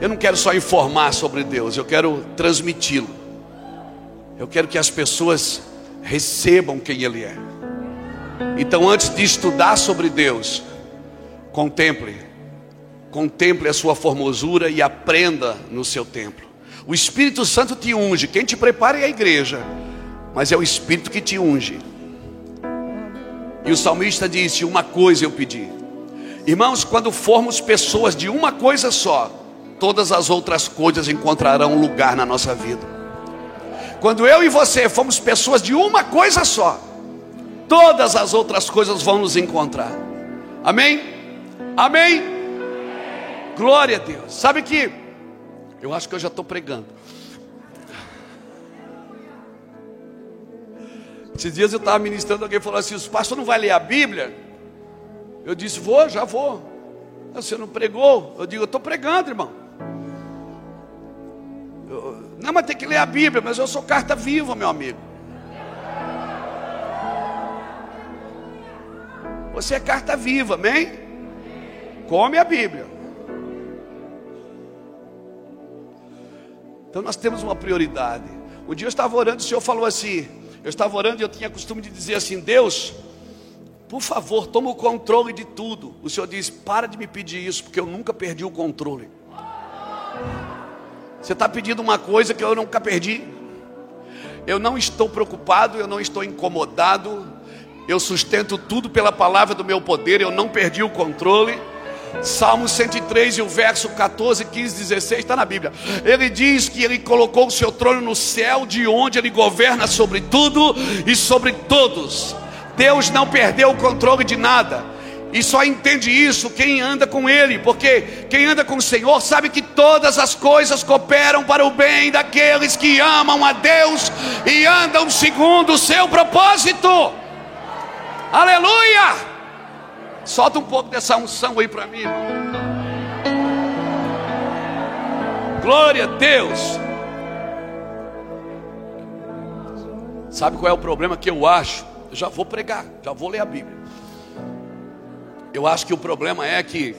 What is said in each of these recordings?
Eu não quero só informar sobre Deus, eu quero transmiti-lo. Eu quero que as pessoas recebam quem Ele é. Então, antes de estudar sobre Deus, contemple, contemple a sua formosura e aprenda no seu templo. O Espírito Santo te unge, quem te prepara é a igreja, mas é o Espírito que te unge. E o salmista disse: Uma coisa eu pedi. Irmãos, quando formos pessoas de uma coisa só, todas as outras coisas encontrarão lugar na nossa vida. Quando eu e você fomos pessoas de uma coisa só, todas as outras coisas vão nos encontrar. Amém? Amém? Glória a Deus. Sabe que eu acho que eu já estou pregando. Esses dias eu estava ministrando, alguém falou assim: os pastor não vai ler a Bíblia? Eu disse: vou, já vou. Você não pregou? Eu digo: eu estou pregando, irmão. Não, mas tem que ler a Bíblia, mas eu sou carta viva, meu amigo. Você é carta viva, amém? Come a Bíblia. Então nós temos uma prioridade. Um dia eu estava orando, o Senhor falou assim: eu estava orando e eu tinha costume de dizer assim: Deus, por favor, toma o controle de tudo. O Senhor diz: para de me pedir isso, porque eu nunca perdi o controle. Você está pedindo uma coisa que eu nunca perdi. Eu não estou preocupado, eu não estou incomodado. Eu sustento tudo pela palavra do meu poder, eu não perdi o controle. Salmo 103 e o verso 14, 15, 16 está na Bíblia. Ele diz que ele colocou o seu trono no céu, de onde ele governa sobre tudo e sobre todos. Deus não perdeu o controle de nada. E só entende isso quem anda com Ele, porque quem anda com o Senhor sabe que todas as coisas cooperam para o bem daqueles que amam a Deus e andam segundo o seu propósito. Aleluia! Solta um pouco dessa unção aí para mim. Glória a Deus. Sabe qual é o problema que eu acho? Eu já vou pregar, já vou ler a Bíblia. Eu acho que o problema é que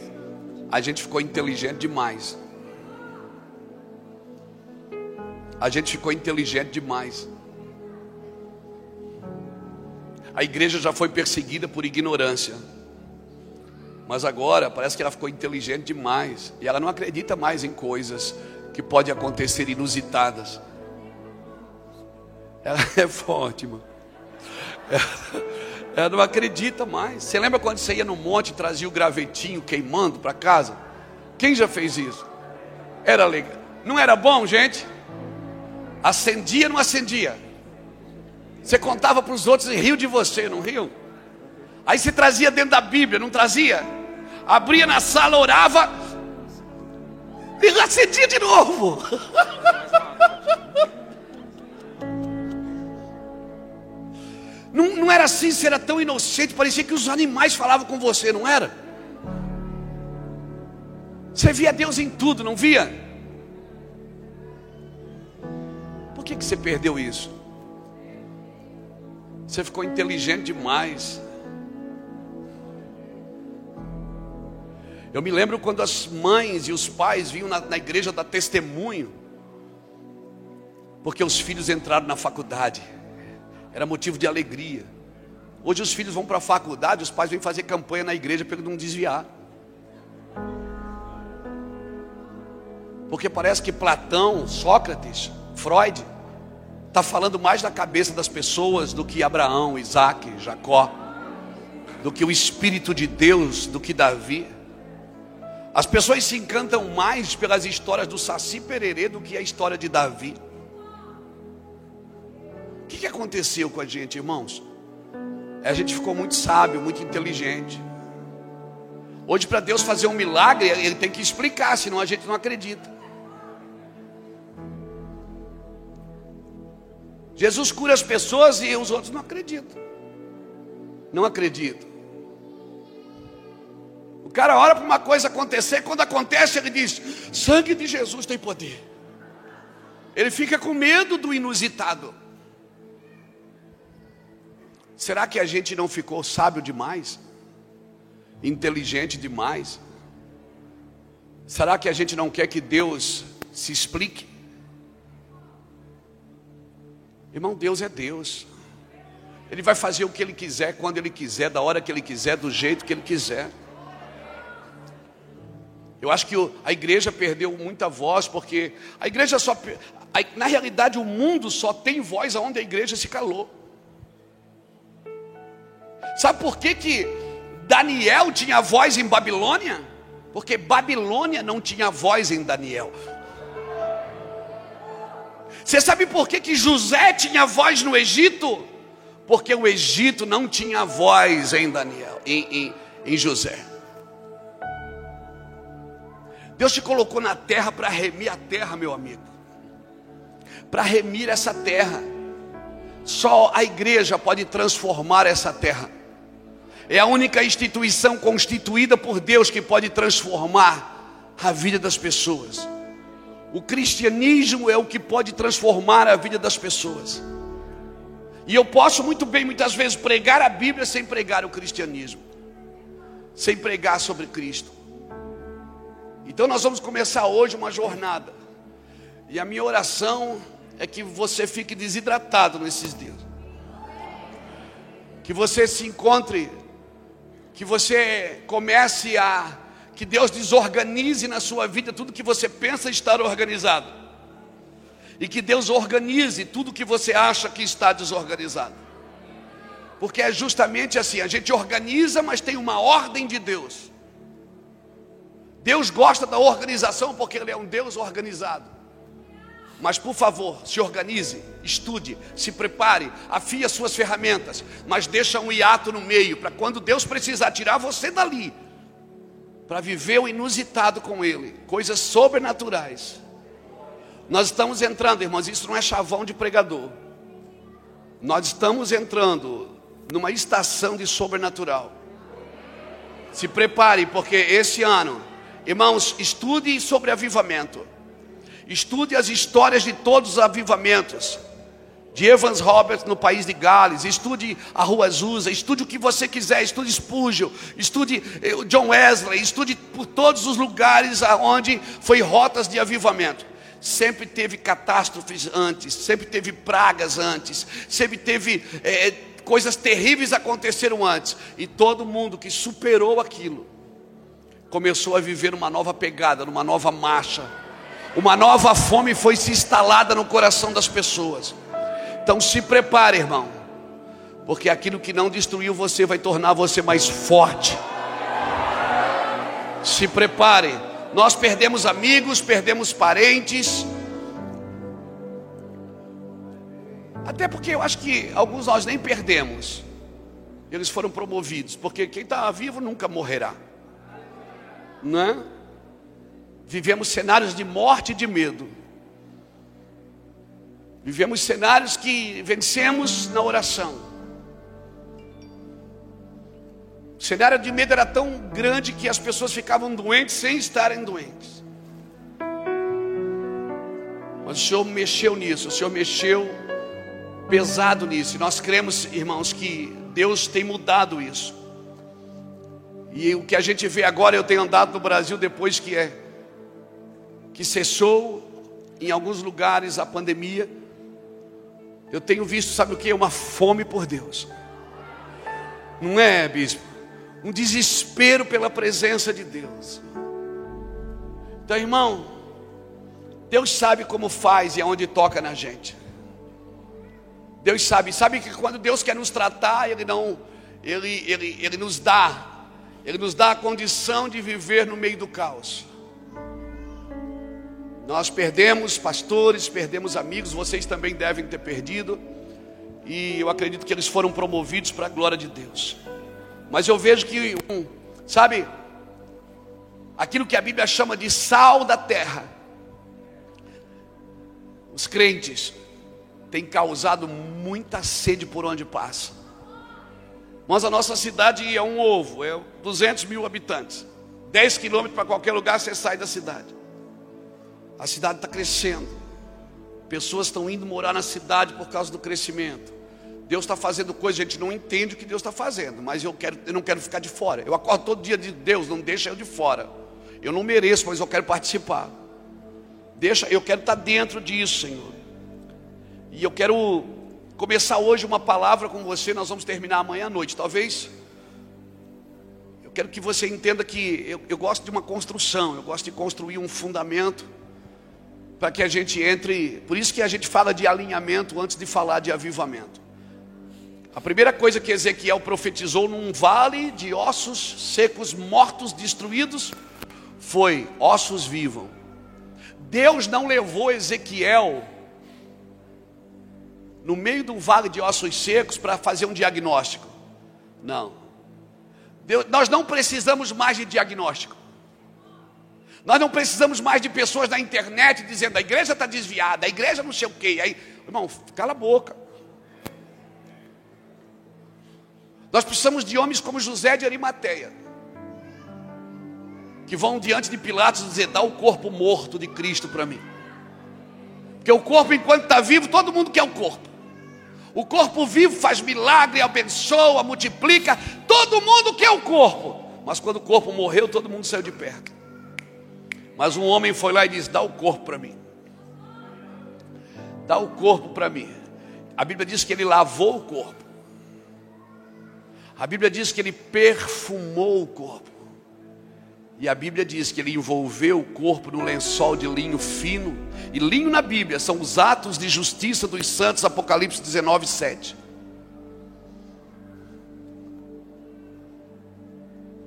a gente ficou inteligente demais. A gente ficou inteligente demais. A igreja já foi perseguida por ignorância. Mas agora parece que ela ficou inteligente demais e ela não acredita mais em coisas que podem acontecer inusitadas. Ela é forte, mano. Ela, ela não acredita mais. Você lembra quando você ia no monte e trazia o gravetinho queimando para casa? Quem já fez isso? Era legal. Não era bom, gente? Acendia, não acendia. Você contava para os outros e riu de você, não riu? Aí você trazia dentro da Bíblia, não trazia? Abria na sala, orava e acendia de novo. Não, não era assim, você era tão inocente, parecia que os animais falavam com você, não era? Você via Deus em tudo, não via? Por que, que você perdeu isso? Você ficou inteligente demais. Eu me lembro quando as mães e os pais vinham na, na igreja dar testemunho, porque os filhos entraram na faculdade, era motivo de alegria. Hoje os filhos vão para a faculdade, os pais vêm fazer campanha na igreja para não desviar. Porque parece que Platão, Sócrates, Freud, está falando mais da cabeça das pessoas do que Abraão, Isaac, Jacó, do que o Espírito de Deus, do que Davi. As pessoas se encantam mais pelas histórias do Saci Pererê do que a história de Davi. O que, que aconteceu com a gente, irmãos? A gente ficou muito sábio, muito inteligente. Hoje, para Deus fazer um milagre, Ele tem que explicar, senão a gente não acredita. Jesus cura as pessoas e os outros não acreditam. Não acreditam cara ora para uma coisa acontecer, quando acontece, ele diz: sangue de Jesus tem poder. Ele fica com medo do inusitado. Será que a gente não ficou sábio demais? Inteligente demais? Será que a gente não quer que Deus se explique? Irmão, Deus é Deus. Ele vai fazer o que Ele quiser, quando Ele quiser, da hora que Ele quiser, do jeito que Ele quiser. Eu acho que a igreja perdeu muita voz, porque a igreja só. Na realidade, o mundo só tem voz aonde a igreja se calou. Sabe por que, que Daniel tinha voz em Babilônia? Porque Babilônia não tinha voz em Daniel. Você sabe por que, que José tinha voz no Egito? Porque o Egito não tinha voz em Daniel, em, em, em José. Deus te colocou na terra para remir a terra, meu amigo. Para remir essa terra. Só a igreja pode transformar essa terra. É a única instituição constituída por Deus que pode transformar a vida das pessoas. O cristianismo é o que pode transformar a vida das pessoas. E eu posso muito bem, muitas vezes, pregar a Bíblia sem pregar o cristianismo, sem pregar sobre Cristo. Então nós vamos começar hoje uma jornada. E a minha oração é que você fique desidratado nesses dias. Que você se encontre, que você comece a que Deus desorganize na sua vida tudo que você pensa estar organizado. E que Deus organize tudo que você acha que está desorganizado. Porque é justamente assim, a gente organiza, mas tem uma ordem de Deus. Deus gosta da organização porque Ele é um Deus organizado. Mas por favor, se organize, estude, se prepare, afie as suas ferramentas, mas deixa um hiato no meio para quando Deus precisar tirar você dali, para viver o inusitado com Ele, coisas sobrenaturais. Nós estamos entrando, irmãos, isso não é chavão de pregador. Nós estamos entrando numa estação de sobrenatural. Se prepare, porque esse ano Irmãos, estude sobre avivamento. Estude as histórias de todos os avivamentos. De Evans Roberts no país de Gales, estude a Rua Azusa, estude o que você quiser, estude Spurgeon, estude eh, John Wesley, estude por todos os lugares onde foi rotas de avivamento. Sempre teve catástrofes antes, sempre teve pragas antes, sempre teve é, coisas terríveis aconteceram antes, e todo mundo que superou aquilo começou a viver uma nova pegada, numa nova marcha. Uma nova fome foi se instalada no coração das pessoas. Então se prepare, irmão, porque aquilo que não destruiu você vai tornar você mais forte. Se prepare. Nós perdemos amigos, perdemos parentes. Até porque eu acho que alguns nós nem perdemos. Eles foram promovidos, porque quem está vivo nunca morrerá né? Vivemos cenários de morte e de medo. Vivemos cenários que vencemos na oração. O cenário de medo era tão grande que as pessoas ficavam doentes sem estarem doentes. Mas o Senhor mexeu nisso, o Senhor mexeu pesado nisso. E nós cremos, irmãos, que Deus tem mudado isso. E o que a gente vê agora, eu tenho andado no Brasil depois que é que cessou em alguns lugares a pandemia. Eu tenho visto, sabe o que? Uma fome por Deus. Não é, bispo? Um desespero pela presença de Deus. Então, irmão, Deus sabe como faz e aonde toca na gente. Deus sabe, sabe que quando Deus quer nos tratar, Ele não, Ele, Ele, Ele nos dá ele nos dá a condição de viver no meio do caos. Nós perdemos pastores, perdemos amigos, vocês também devem ter perdido. E eu acredito que eles foram promovidos para a glória de Deus. Mas eu vejo que, um, sabe, aquilo que a Bíblia chama de sal da terra, os crentes têm causado muita sede por onde passam. Mas a nossa cidade é um ovo, é 200 mil habitantes. 10 quilômetros para qualquer lugar você sai da cidade. A cidade está crescendo. Pessoas estão indo morar na cidade por causa do crescimento. Deus está fazendo coisas, a gente não entende o que Deus está fazendo, mas eu, quero, eu não quero ficar de fora. Eu acordo todo dia de Deus, não deixa eu de fora. Eu não mereço, mas eu quero participar. Deixa, eu quero estar dentro disso, Senhor. E eu quero começar hoje uma palavra com você, nós vamos terminar amanhã à noite, talvez. Eu quero que você entenda que eu, eu gosto de uma construção, eu gosto de construir um fundamento para que a gente entre. Por isso que a gente fala de alinhamento antes de falar de avivamento. A primeira coisa que Ezequiel profetizou num vale de ossos secos, mortos, destruídos, foi: ossos vivam. Deus não levou Ezequiel no meio de um vale de ossos secos para fazer um diagnóstico. Não. Deus, nós não precisamos mais de diagnóstico. Nós não precisamos mais de pessoas na internet dizendo a igreja está desviada, a igreja não sei o quê. Aí, irmão, cala a boca. Nós precisamos de homens como José de Arimateia, que vão diante de Pilatos dizer: dá o corpo morto de Cristo para mim. Porque o corpo, enquanto está vivo, todo mundo quer o corpo. O corpo vivo faz milagre, abençoa, multiplica. Todo mundo quer o corpo. Mas quando o corpo morreu, todo mundo saiu de perto. Mas um homem foi lá e disse: Dá o corpo para mim. Dá o corpo para mim. A Bíblia diz que ele lavou o corpo. A Bíblia diz que ele perfumou o corpo. E a Bíblia diz que ele envolveu o corpo num lençol de linho fino. E linho na Bíblia são os atos de justiça dos santos, Apocalipse 19, 7.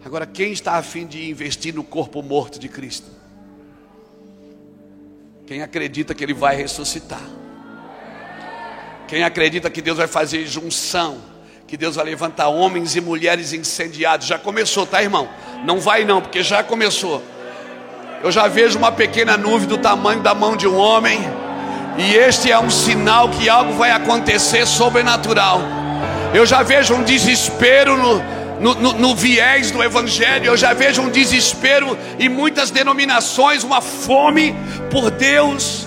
Agora, quem está afim de investir no corpo morto de Cristo? Quem acredita que Ele vai ressuscitar? Quem acredita que Deus vai fazer junção? Que Deus vai levantar homens e mulheres incendiados? Já começou, tá, irmão? Não vai não, porque já começou. Eu já vejo uma pequena nuvem do tamanho da mão de um homem, e este é um sinal que algo vai acontecer sobrenatural. Eu já vejo um desespero no, no, no, no, viés do Evangelho, eu já vejo um desespero em muitas denominações, uma fome por Deus.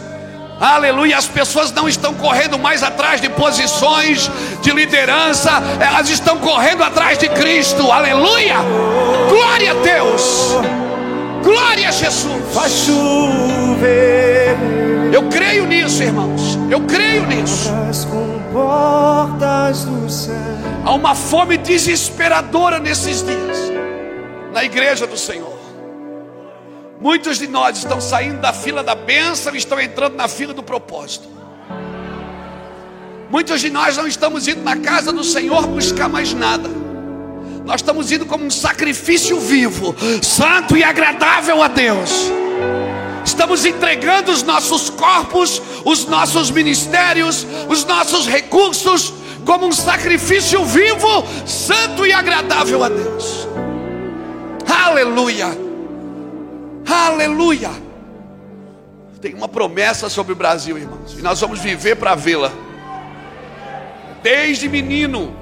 Aleluia, as pessoas não estão correndo mais atrás de posições de liderança, elas estão correndo atrás de Cristo. Aleluia! Glória a Deus! Glória a Jesus! Faz chover. Eu creio nisso, irmãos. Eu creio nisso. Há uma fome desesperadora nesses dias na igreja do Senhor. Muitos de nós estão saindo da fila da bênção e estão entrando na fila do propósito. Muitos de nós não estamos indo na casa do Senhor buscar mais nada. Nós estamos indo como um sacrifício vivo, santo e agradável a Deus. Estamos entregando os nossos corpos, os nossos ministérios, os nossos recursos, como um sacrifício vivo, santo e agradável a Deus. Aleluia. Aleluia! Tem uma promessa sobre o Brasil, irmãos, e nós vamos viver para vê-la. Desde menino,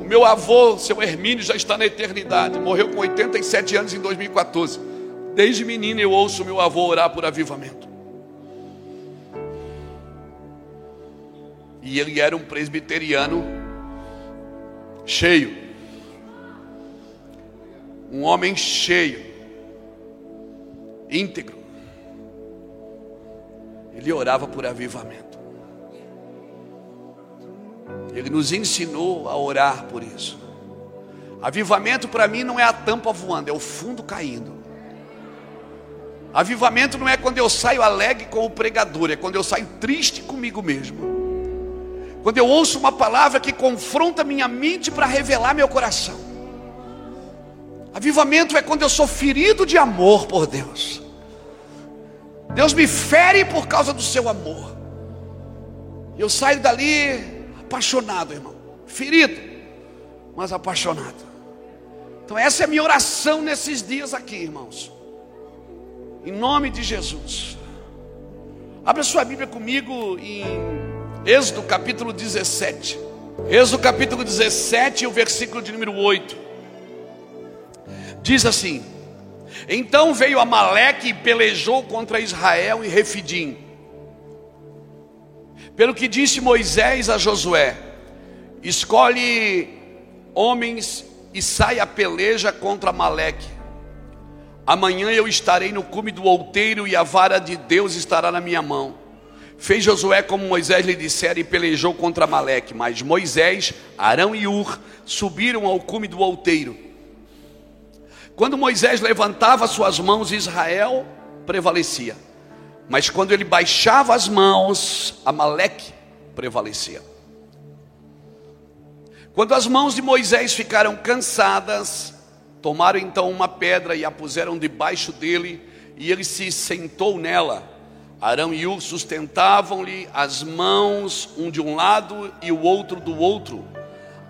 o meu avô, seu Hermínio, já está na eternidade, morreu com 87 anos em 2014. Desde menino eu ouço meu avô orar por avivamento. E ele era um presbiteriano cheio, um homem cheio íntegro. Ele orava por avivamento. Ele nos ensinou a orar por isso. Avivamento para mim não é a tampa voando, é o fundo caindo. Avivamento não é quando eu saio alegre com o pregador, é quando eu saio triste comigo mesmo. Quando eu ouço uma palavra que confronta minha mente para revelar meu coração. Avivamento é quando eu sou ferido de amor por Deus. Deus me fere por causa do seu amor. Eu saio dali apaixonado, irmão. Ferido, mas apaixonado. Então, essa é a minha oração nesses dias aqui, irmãos. Em nome de Jesus. Abra sua Bíblia comigo em Êxodo capítulo 17. Êxodo capítulo 17, o versículo de número 8. Diz assim: então veio Amaleque e pelejou contra Israel em Refidim. Pelo que disse Moisés a Josué: Escolhe homens e sai a peleja contra Amaleque. Amanhã eu estarei no cume do outeiro e a vara de Deus estará na minha mão. Fez Josué como Moisés lhe dissera e pelejou contra Maleque. Mas Moisés, Arão e Ur subiram ao cume do outeiro. Quando Moisés levantava suas mãos, Israel prevalecia. Mas quando ele baixava as mãos, Amaleque prevalecia. Quando as mãos de Moisés ficaram cansadas, tomaram então uma pedra e a puseram debaixo dele, e ele se sentou nela. Arão e Ur sustentavam-lhe as mãos, um de um lado e o outro do outro.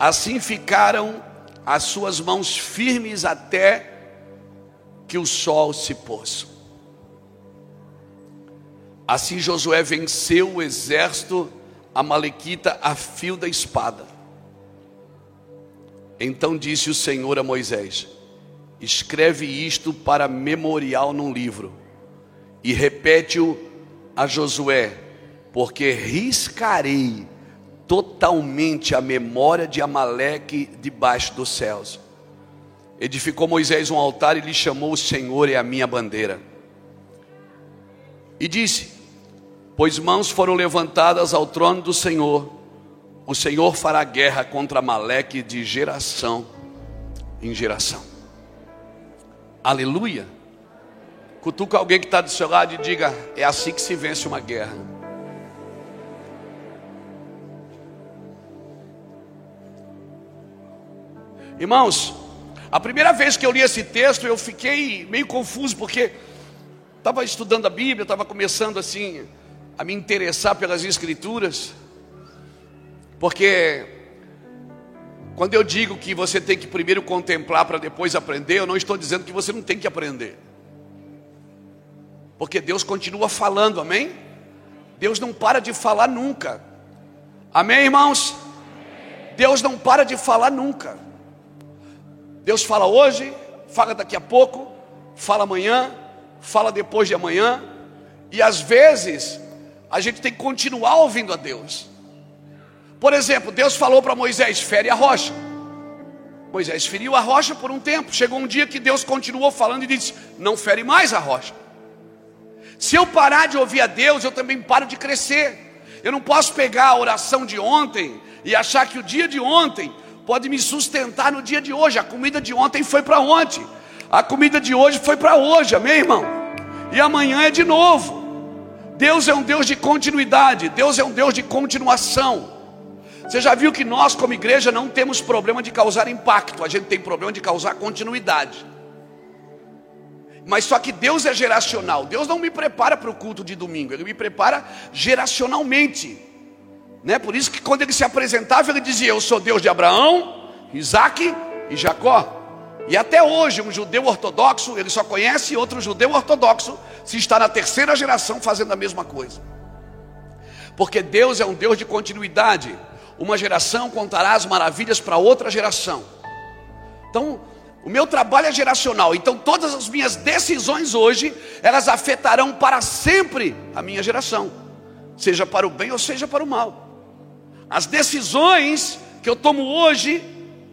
Assim ficaram as suas mãos firmes até que o sol se pôs. Assim Josué venceu o exército amalequita a fio da espada. Então disse o Senhor a Moisés: Escreve isto para memorial num livro e repete-o a Josué, porque riscarei totalmente a memória de Amaleque debaixo dos céus. Edificou Moisés um altar e lhe chamou o Senhor é a minha bandeira. E disse: Pois mãos foram levantadas ao trono do Senhor, o Senhor fará guerra contra Amaleque de geração em geração. Aleluia. Cutuca alguém que está do seu lado e diga: É assim que se vence uma guerra. Irmãos, a primeira vez que eu li esse texto, eu fiquei meio confuso, porque estava estudando a Bíblia, estava começando assim a me interessar pelas Escrituras, porque quando eu digo que você tem que primeiro contemplar para depois aprender, eu não estou dizendo que você não tem que aprender, porque Deus continua falando, amém? Deus não para de falar nunca, amém, irmãos? Deus não para de falar nunca. Deus fala hoje, fala daqui a pouco, fala amanhã, fala depois de amanhã, e às vezes a gente tem que continuar ouvindo a Deus. Por exemplo, Deus falou para Moisés: fere a rocha. Moisés feriu a rocha por um tempo. Chegou um dia que Deus continuou falando e disse: Não fere mais a rocha. Se eu parar de ouvir a Deus, eu também paro de crescer. Eu não posso pegar a oração de ontem e achar que o dia de ontem pode me sustentar no dia de hoje. A comida de ontem foi para ontem, a comida de hoje foi para hoje, amém, irmão? E amanhã é de novo. Deus é um Deus de continuidade, Deus é um Deus de continuação. Você já viu que nós, como igreja, não temos problema de causar impacto, a gente tem problema de causar continuidade. Mas só que Deus é geracional. Deus não me prepara para o culto de domingo, Ele me prepara geracionalmente. Né? Por isso que quando ele se apresentava, ele dizia: Eu sou Deus de Abraão, Isaac e Jacó. E até hoje, um judeu ortodoxo, ele só conhece outro judeu ortodoxo se está na terceira geração fazendo a mesma coisa. Porque Deus é um Deus de continuidade. Uma geração contará as maravilhas para outra geração. Então, o meu trabalho é geracional. Então, todas as minhas decisões hoje, elas afetarão para sempre a minha geração, seja para o bem ou seja para o mal. As decisões que eu tomo hoje,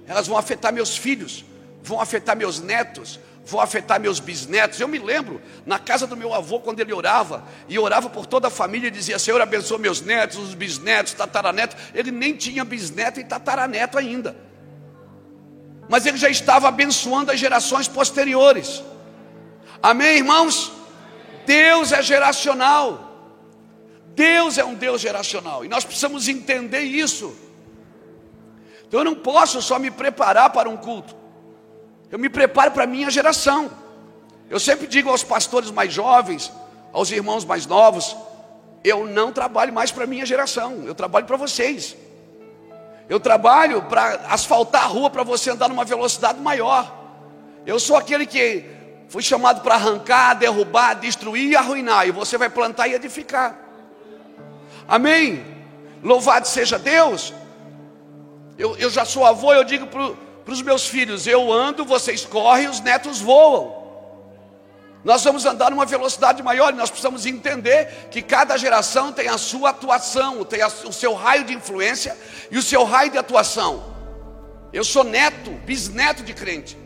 elas vão afetar meus filhos, vão afetar meus netos, vão afetar meus bisnetos. Eu me lembro, na casa do meu avô, quando ele orava, e orava por toda a família, e dizia: Senhor, abençoa meus netos, os bisnetos, tataranetos. Ele nem tinha bisneto e tataraneto ainda, mas ele já estava abençoando as gerações posteriores. Amém, irmãos? Deus é geracional. Deus é um Deus geracional e nós precisamos entender isso. Então eu não posso só me preparar para um culto, eu me preparo para a minha geração. Eu sempre digo aos pastores mais jovens, aos irmãos mais novos, eu não trabalho mais para a minha geração, eu trabalho para vocês. Eu trabalho para asfaltar a rua para você andar numa velocidade maior. Eu sou aquele que fui chamado para arrancar, derrubar, destruir e arruinar, e você vai plantar e edificar. Amém? Louvado seja Deus. Eu, eu já sou avô, eu digo para os meus filhos: eu ando, vocês correm, os netos voam. Nós vamos andar numa velocidade maior e nós precisamos entender que cada geração tem a sua atuação, tem o seu raio de influência e o seu raio de atuação. Eu sou neto, bisneto de crente.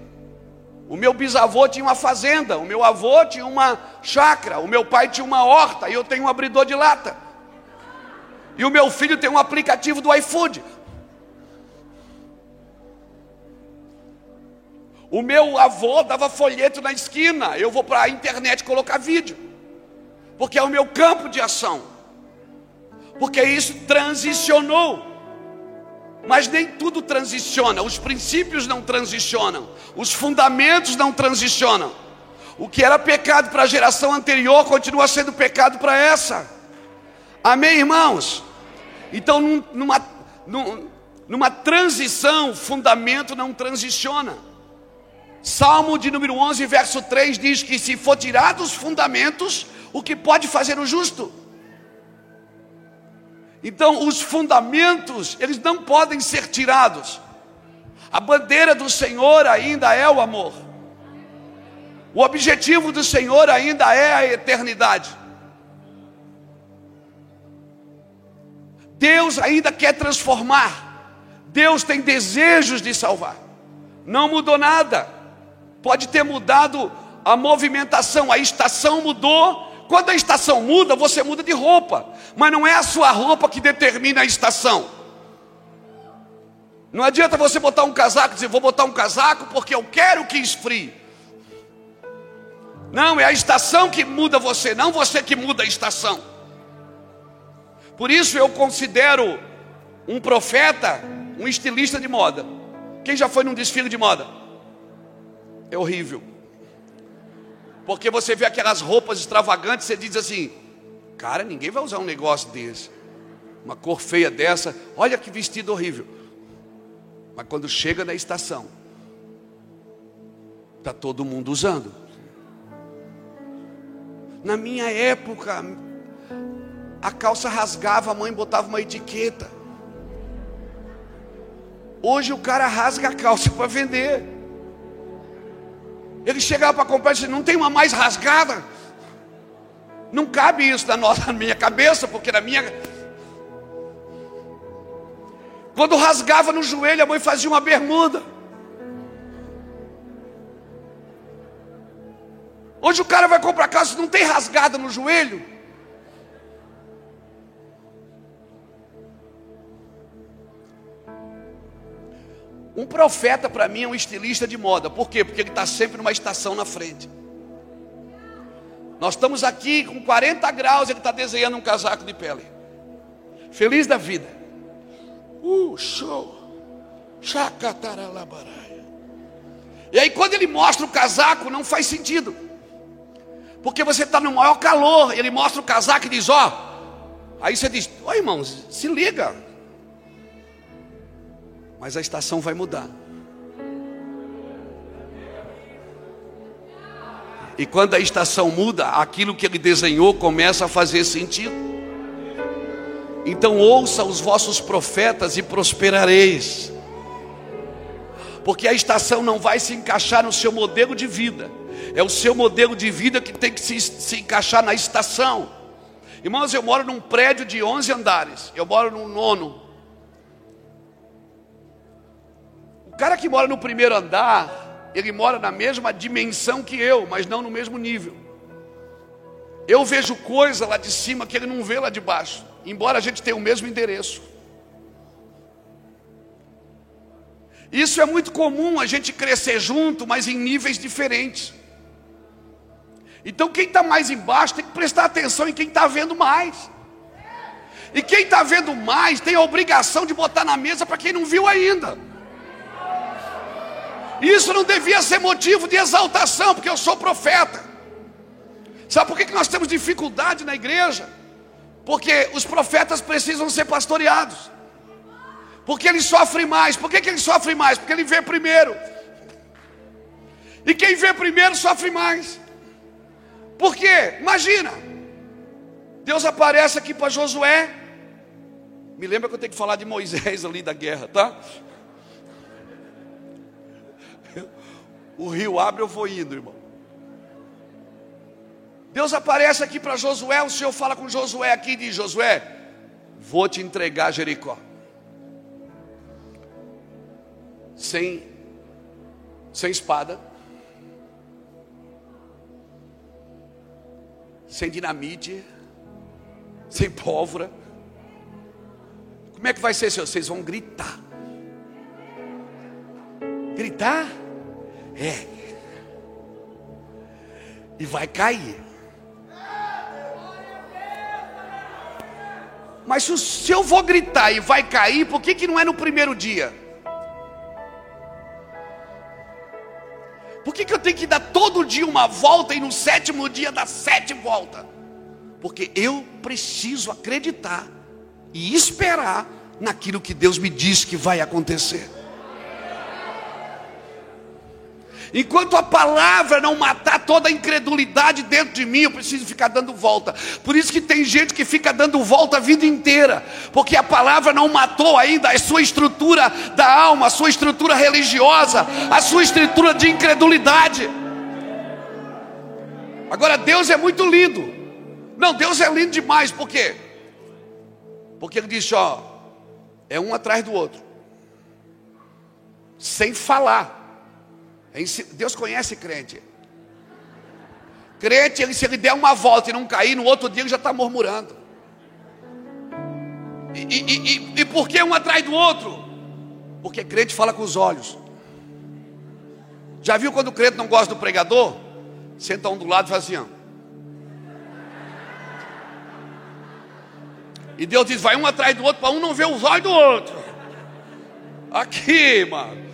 O meu bisavô tinha uma fazenda, o meu avô tinha uma chácara, o meu pai tinha uma horta e eu tenho um abridor de lata. E o meu filho tem um aplicativo do iFood. O meu avô dava folheto na esquina, eu vou para a internet colocar vídeo. Porque é o meu campo de ação. Porque isso transicionou. Mas nem tudo transiciona, os princípios não transicionam, os fundamentos não transicionam. O que era pecado para a geração anterior continua sendo pecado para essa. Amém, irmãos? Então, numa, numa transição, o fundamento não transiciona. Salmo de número 11, verso 3 diz que se for tirado os fundamentos, o que pode fazer o justo? Então, os fundamentos, eles não podem ser tirados. A bandeira do Senhor ainda é o amor. O objetivo do Senhor ainda é a eternidade. Deus ainda quer transformar. Deus tem desejos de salvar. Não mudou nada. Pode ter mudado a movimentação, a estação mudou, quando a estação muda, você muda de roupa, mas não é a sua roupa que determina a estação. Não adianta você botar um casaco e dizer, vou botar um casaco porque eu quero que esfrie. Não, é a estação que muda você, não você que muda a estação. Por isso eu considero um profeta um estilista de moda. Quem já foi num desfile de moda? É horrível. Porque você vê aquelas roupas extravagantes, você diz assim: cara, ninguém vai usar um negócio desse. Uma cor feia dessa, olha que vestido horrível. Mas quando chega na estação, está todo mundo usando. Na minha época, a calça rasgava, a mãe botava uma etiqueta. Hoje o cara rasga a calça para vender. Ele chegava para comprar e disse: Não tem uma mais rasgada? Não cabe isso na, nossa, na minha cabeça, porque na minha. Quando rasgava no joelho, a mãe fazia uma bermuda. Hoje o cara vai comprar casa, não tem rasgada no joelho. Um profeta para mim é um estilista de moda. Por quê? Porque ele está sempre numa estação na frente. Nós estamos aqui com 40 graus, ele está desenhando um casaco de pele. Feliz da vida. Uh, show. Chacataralabaraia. E aí quando ele mostra o casaco, não faz sentido. Porque você está no maior calor, ele mostra o casaco e diz, ó. Oh. Aí você diz, oi irmãos, se liga mas a estação vai mudar. E quando a estação muda, aquilo que ele desenhou começa a fazer sentido. Então ouça os vossos profetas e prosperareis. Porque a estação não vai se encaixar no seu modelo de vida. É o seu modelo de vida que tem que se, se encaixar na estação. Irmãos, eu moro num prédio de 11 andares. Eu moro no nono. Cara que mora no primeiro andar, ele mora na mesma dimensão que eu, mas não no mesmo nível. Eu vejo coisa lá de cima que ele não vê lá de baixo, embora a gente tenha o mesmo endereço. Isso é muito comum a gente crescer junto, mas em níveis diferentes. Então quem está mais embaixo tem que prestar atenção em quem está vendo mais. E quem está vendo mais tem a obrigação de botar na mesa para quem não viu ainda. Isso não devia ser motivo de exaltação, porque eu sou profeta. Sabe por que nós temos dificuldade na igreja? Porque os profetas precisam ser pastoreados. Porque ele sofre mais. Por que, que ele sofre mais? Porque ele vê primeiro. E quem vê primeiro sofre mais. Por quê? Imagina. Deus aparece aqui para Josué. Me lembra que eu tenho que falar de Moisés ali da guerra, tá? O rio abre, eu vou indo, irmão. Deus aparece aqui para Josué, o Senhor fala com Josué aqui e diz: Josué, vou te entregar Jericó. Sem, sem espada, sem dinamite, sem pólvora. Como é que vai ser, Senhor? Vocês vão gritar. Gritar? É. E vai cair. Mas se eu vou gritar e vai cair, por que, que não é no primeiro dia? Por que, que eu tenho que dar todo dia uma volta e no sétimo dia dar sete voltas? Porque eu preciso acreditar e esperar naquilo que Deus me diz que vai acontecer. Enquanto a palavra não matar toda a incredulidade dentro de mim, eu preciso ficar dando volta. Por isso que tem gente que fica dando volta a vida inteira, porque a palavra não matou ainda a sua estrutura da alma, a sua estrutura religiosa, a sua estrutura de incredulidade. Agora Deus é muito lindo. Não, Deus é lindo demais, por quê? Porque ele disse, ó, é um atrás do outro. Sem falar. Deus conhece crente. Crente, ele, se ele der uma volta e não cair, no outro dia ele já está murmurando. E, e, e, e por que um atrás do outro? Porque crente fala com os olhos. Já viu quando o crente não gosta do pregador? Senta um do lado e faz assim, ó. E Deus diz: vai um atrás do outro para um não ver os olhos do outro. Aqui, mano.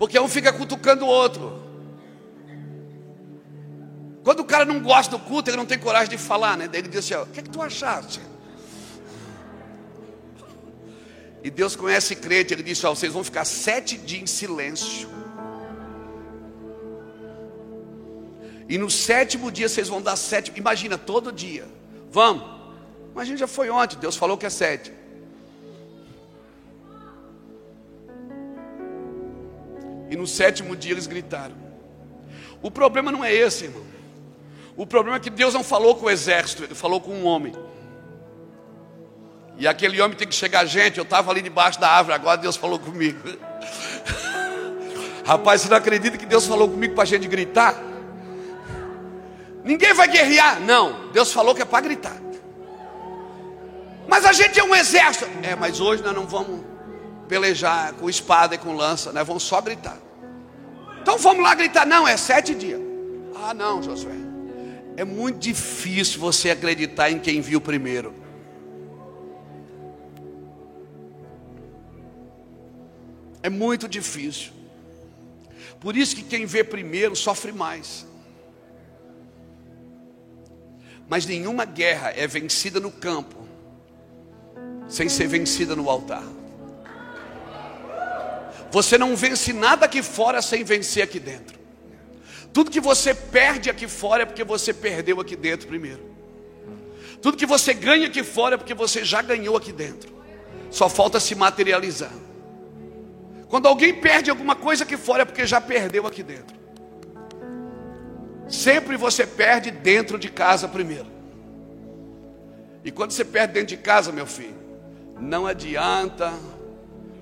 Porque um fica cutucando o outro. Quando o cara não gosta do culto, ele não tem coragem de falar, né? Daí ele diz assim: O que, é que tu achaste? E Deus conhece crente, ele disse: Ó, vocês vão ficar sete dias em silêncio. E no sétimo dia vocês vão dar sete. Imagina, todo dia. Vamos. Imagina, já foi ontem. Deus falou que é sete. E no sétimo dia eles gritaram. O problema não é esse, irmão. O problema é que Deus não falou com o exército, Ele falou com um homem. E aquele homem tem que chegar, gente. Eu estava ali debaixo da árvore, agora Deus falou comigo. Rapaz, você não acredita que Deus falou comigo para a gente gritar? Ninguém vai guerrear, não. Deus falou que é para gritar. Mas a gente é um exército. É, mas hoje nós não vamos pelejar com espada e com lança, nós vamos só gritar. Então vamos lá gritar, não, é sete dias. Ah, não, Josué. É muito difícil você acreditar em quem viu primeiro. É muito difícil. Por isso que quem vê primeiro sofre mais. Mas nenhuma guerra é vencida no campo sem ser vencida no altar. Você não vence nada aqui fora sem vencer aqui dentro. Tudo que você perde aqui fora é porque você perdeu aqui dentro primeiro. Tudo que você ganha aqui fora é porque você já ganhou aqui dentro. Só falta se materializar. Quando alguém perde alguma coisa aqui fora é porque já perdeu aqui dentro. Sempre você perde dentro de casa primeiro. E quando você perde dentro de casa, meu filho, não adianta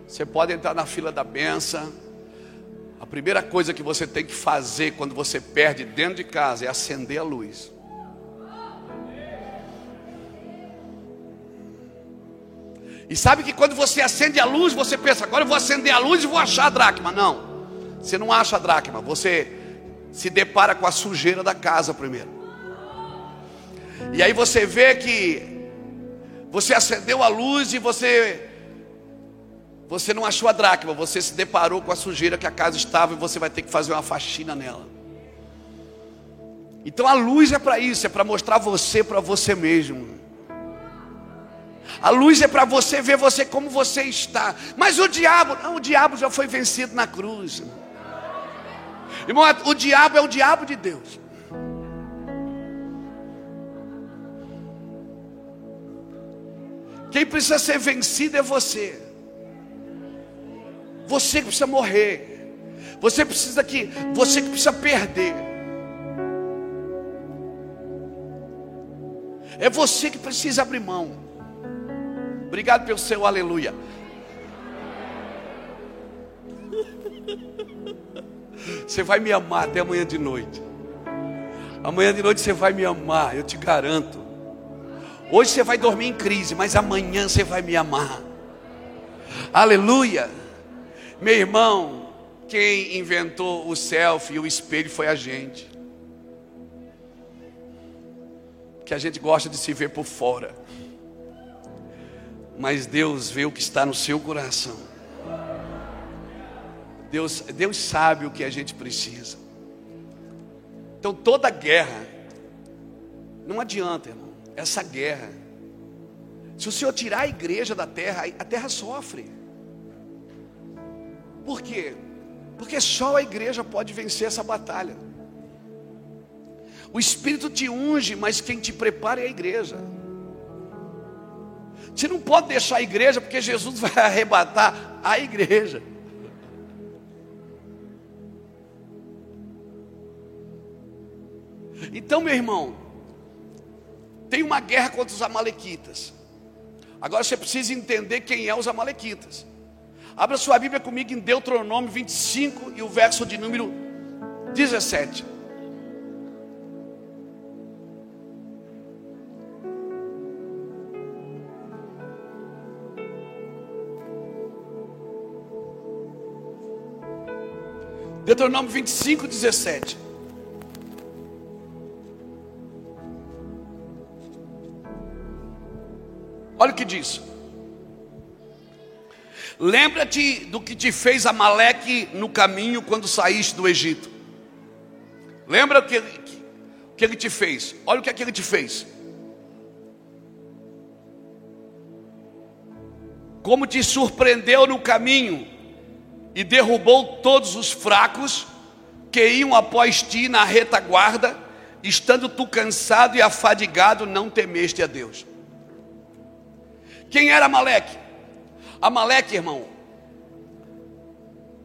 você pode entrar na fila da benção. A primeira coisa que você tem que fazer quando você perde dentro de casa é acender a luz. E sabe que quando você acende a luz, você pensa, agora eu vou acender a luz e vou achar a dracma. Não, você não acha a dracma, você se depara com a sujeira da casa primeiro. E aí você vê que você acendeu a luz e você você não achou a dracma, você se deparou com a sujeira que a casa estava e você vai ter que fazer uma faxina nela. Então a luz é para isso, é para mostrar você para você mesmo. A luz é para você ver você como você está. Mas o diabo, não, o diabo já foi vencido na cruz. Irmão, o diabo é o diabo de Deus. Quem precisa ser vencido é você. Você que precisa morrer. Você precisa que, você que precisa perder. É você que precisa abrir mão. Obrigado pelo seu aleluia. Você vai me amar até amanhã de noite. Amanhã de noite você vai me amar, eu te garanto. Hoje você vai dormir em crise, mas amanhã você vai me amar. Aleluia. Meu irmão, quem inventou o selfie e o espelho foi a gente. Que a gente gosta de se ver por fora. Mas Deus vê o que está no seu coração. Deus, Deus sabe o que a gente precisa. Então toda guerra, não adianta, irmão essa guerra. Se o Senhor tirar a igreja da terra, a terra sofre. Por quê? Porque só a igreja pode vencer essa batalha. O Espírito te unge, mas quem te prepara é a igreja. Você não pode deixar a igreja, porque Jesus vai arrebatar a igreja. Então, meu irmão, tem uma guerra contra os amalequitas. Agora você precisa entender quem é os amalequitas. Abra sua Bíblia comigo em Deuteronômio 25 e o verso de número 17. Deuteronômio 25, 17. Olha o que diz. Lembra-te do que te fez Amaleque no caminho quando saíste do Egito. Lembra o que, que ele te fez? Olha o que, é que ele te fez. Como te surpreendeu no caminho e derrubou todos os fracos que iam após ti na retaguarda, estando tu cansado e afadigado, não temeste a Deus. Quem era Amaleque? Amaleque, irmão,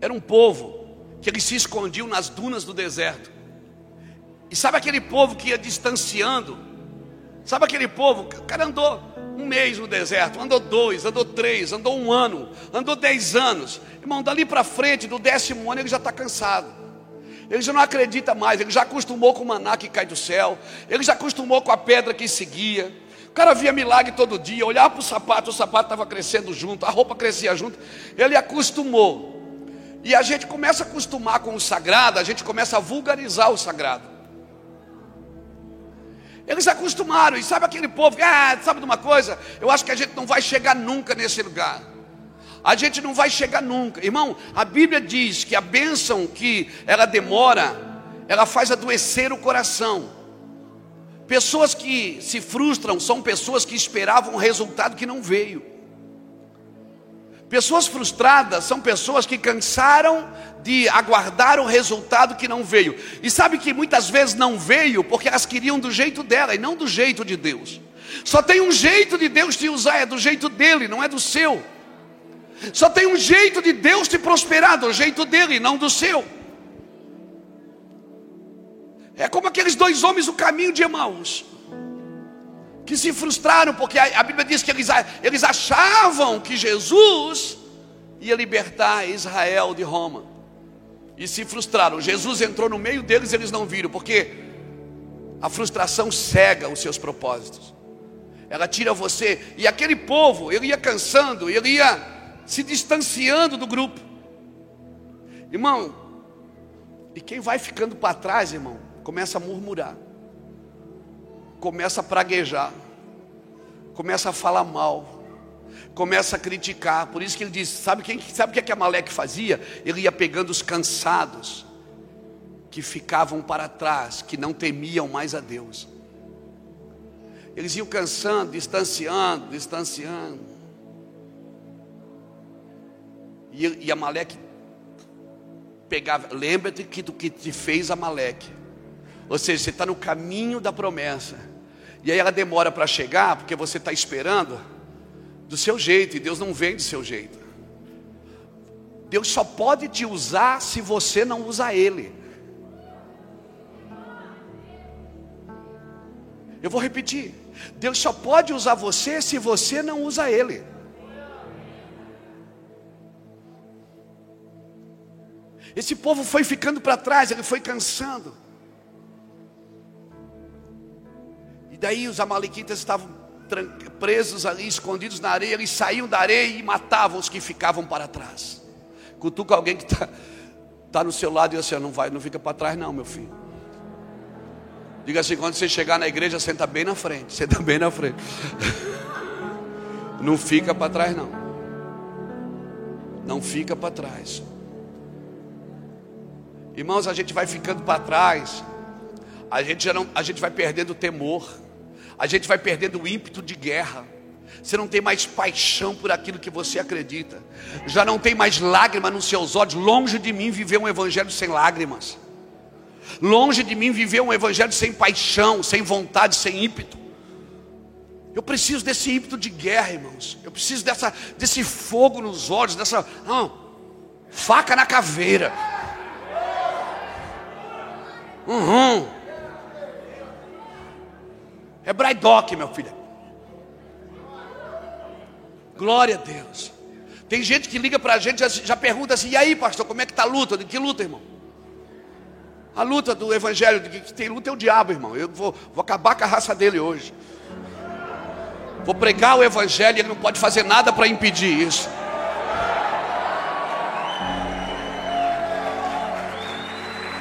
era um povo que eles se escondiam nas dunas do deserto. E sabe aquele povo que ia distanciando? Sabe aquele povo? O cara andou um mês no deserto, andou dois, andou três, andou um ano, andou dez anos. Irmão, dali para frente, do décimo ano, ele já está cansado. Ele já não acredita mais, ele já acostumou com o maná que cai do céu, ele já acostumou com a pedra que seguia. O cara via milagre todo dia, olhava para o sapato, o sapato estava crescendo junto, a roupa crescia junto. Ele acostumou. E a gente começa a acostumar com o sagrado, a gente começa a vulgarizar o sagrado. Eles acostumaram, e sabe aquele povo ah, sabe de uma coisa? Eu acho que a gente não vai chegar nunca nesse lugar. A gente não vai chegar nunca. Irmão, a Bíblia diz que a bênção que ela demora, ela faz adoecer o coração. Pessoas que se frustram são pessoas que esperavam um resultado que não veio. Pessoas frustradas são pessoas que cansaram de aguardar o resultado que não veio. E sabe que muitas vezes não veio porque elas queriam do jeito dela e não do jeito de Deus. Só tem um jeito de Deus te usar, é do jeito dele, não é do seu. Só tem um jeito de Deus te prosperar, do jeito dele, não do seu. É como aqueles dois homens do caminho de Emaús, que se frustraram, porque a, a Bíblia diz que eles, eles achavam que Jesus ia libertar Israel de Roma, e se frustraram. Jesus entrou no meio deles e eles não viram, porque a frustração cega os seus propósitos, ela tira você, e aquele povo, ele ia cansando, ele ia se distanciando do grupo, irmão. E quem vai ficando para trás, irmão, começa a murmurar, começa a praguejar, começa a falar mal, começa a criticar. Por isso que ele diz: sabe, quem, sabe o que, é que Amaleque fazia? Ele ia pegando os cansados, que ficavam para trás, que não temiam mais a Deus. Eles iam cansando, distanciando, distanciando. E, e Amaleque pegava, lembra-te que do que te fez Amaleque. Ou seja, você está no caminho da promessa. E aí ela demora para chegar, porque você está esperando do seu jeito, e Deus não vem do seu jeito. Deus só pode te usar se você não usar Ele. Eu vou repetir: Deus só pode usar você se você não usa Ele. Esse povo foi ficando para trás, ele foi cansando. Daí os amalequitas estavam presos ali, escondidos na areia, eles saíam da areia e matavam os que ficavam para trás. Cutuca alguém que está tá no seu lado e assim, não vai, não fica para trás não, meu filho. Diga assim, quando você chegar na igreja, senta bem na frente, senta bem na frente. Não fica para trás não. Não fica para trás. Irmãos, a gente vai ficando para trás. A gente, já não, a gente vai perdendo o temor. A gente vai perdendo o ímpeto de guerra. Você não tem mais paixão por aquilo que você acredita. Já não tem mais lágrima nos seus olhos. Longe de mim viver um evangelho sem lágrimas. Longe de mim viver um evangelho sem paixão, sem vontade, sem ímpeto. Eu preciso desse ímpeto de guerra, irmãos. Eu preciso dessa, desse fogo nos olhos, dessa não, faca na caveira. Uhum. É braidoc, meu filho. Glória a Deus. Tem gente que liga para a gente já, já pergunta assim: e aí, pastor, como é que está a luta? De que luta, irmão? A luta do evangelho, de que tem luta é o diabo, irmão. Eu vou, vou acabar com a raça dele hoje. Vou pregar o evangelho e ele não pode fazer nada para impedir isso.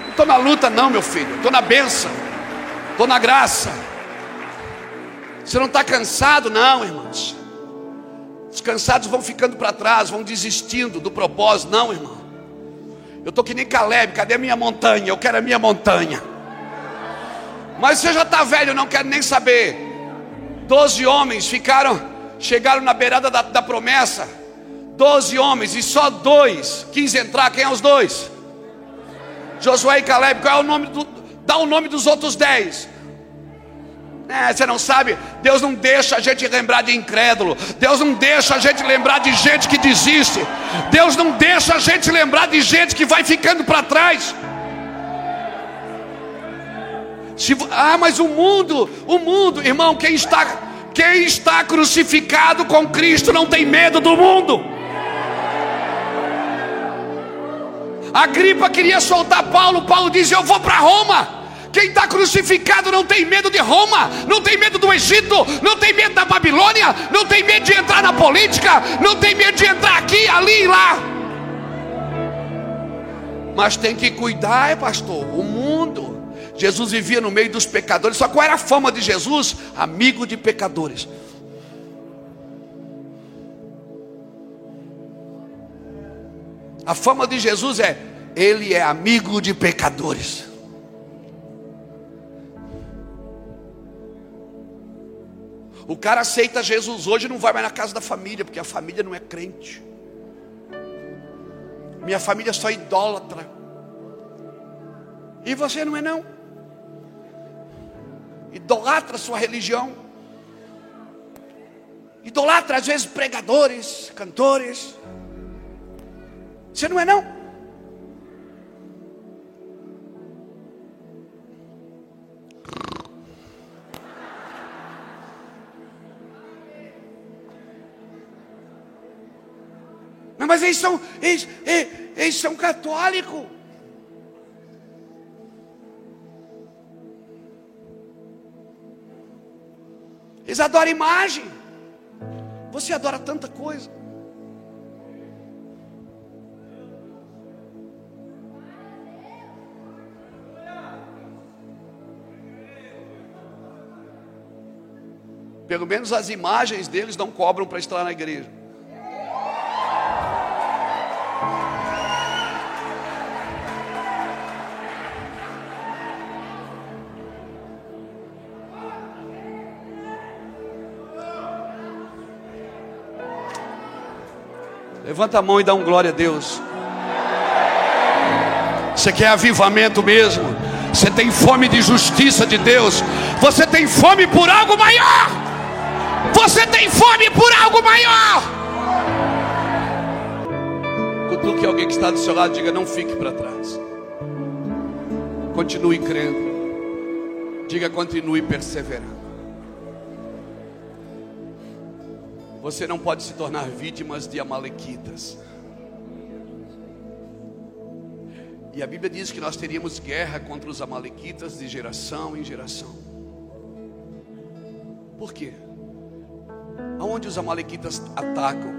Não estou na luta, não, meu filho. Estou na benção. Estou na graça. Você não está cansado, não, irmãos. Os cansados vão ficando para trás, vão desistindo do propósito, não, irmão. Eu estou que nem Caleb, cadê a minha montanha? Eu quero a minha montanha. Mas você já está velho, não quero nem saber. Doze homens ficaram, chegaram na beirada da, da promessa. Doze homens e só dois quis entrar. Quem é os dois? Josué e Caleb. Qual é o nome do? Dá o nome dos outros dez. É, você não sabe, Deus não deixa a gente lembrar de incrédulo, Deus não deixa a gente lembrar de gente que desiste, Deus não deixa a gente lembrar de gente que vai ficando para trás. Se, ah, mas o mundo, o mundo, irmão, quem está, quem está crucificado com Cristo não tem medo do mundo. A gripa queria soltar Paulo, Paulo diz: Eu vou para Roma. Quem está crucificado não tem medo de Roma, não tem medo do Egito, não tem medo da Babilônia, não tem medo de entrar na política, não tem medo de entrar aqui, ali e lá. Mas tem que cuidar, é pastor, o mundo. Jesus vivia no meio dos pecadores, só qual era a fama de Jesus? Amigo de pecadores. A fama de Jesus é: Ele é amigo de pecadores. O cara aceita Jesus hoje e não vai mais na casa da família, porque a família não é crente. Minha família é só idólatra. E você não é não? Idolatra sua religião. Idolatra às vezes pregadores, cantores. Você não é não? Mas eles são, eles, eles, eles são católicos. Eles adoram imagem. Você adora tanta coisa. Pelo menos as imagens deles não cobram para estar na igreja. Levanta a mão e dá um glória a Deus. Você quer avivamento mesmo? Você tem fome de justiça de Deus? Você tem fome por algo maior? Você tem fome por algo maior? Cutuque alguém que está do seu lado, diga: não fique para trás. Continue crendo. Diga: continue perseverando. Você não pode se tornar vítimas de amalequitas. E a Bíblia diz que nós teríamos guerra contra os amalequitas de geração em geração. Por quê? Aonde os amalequitas atacam?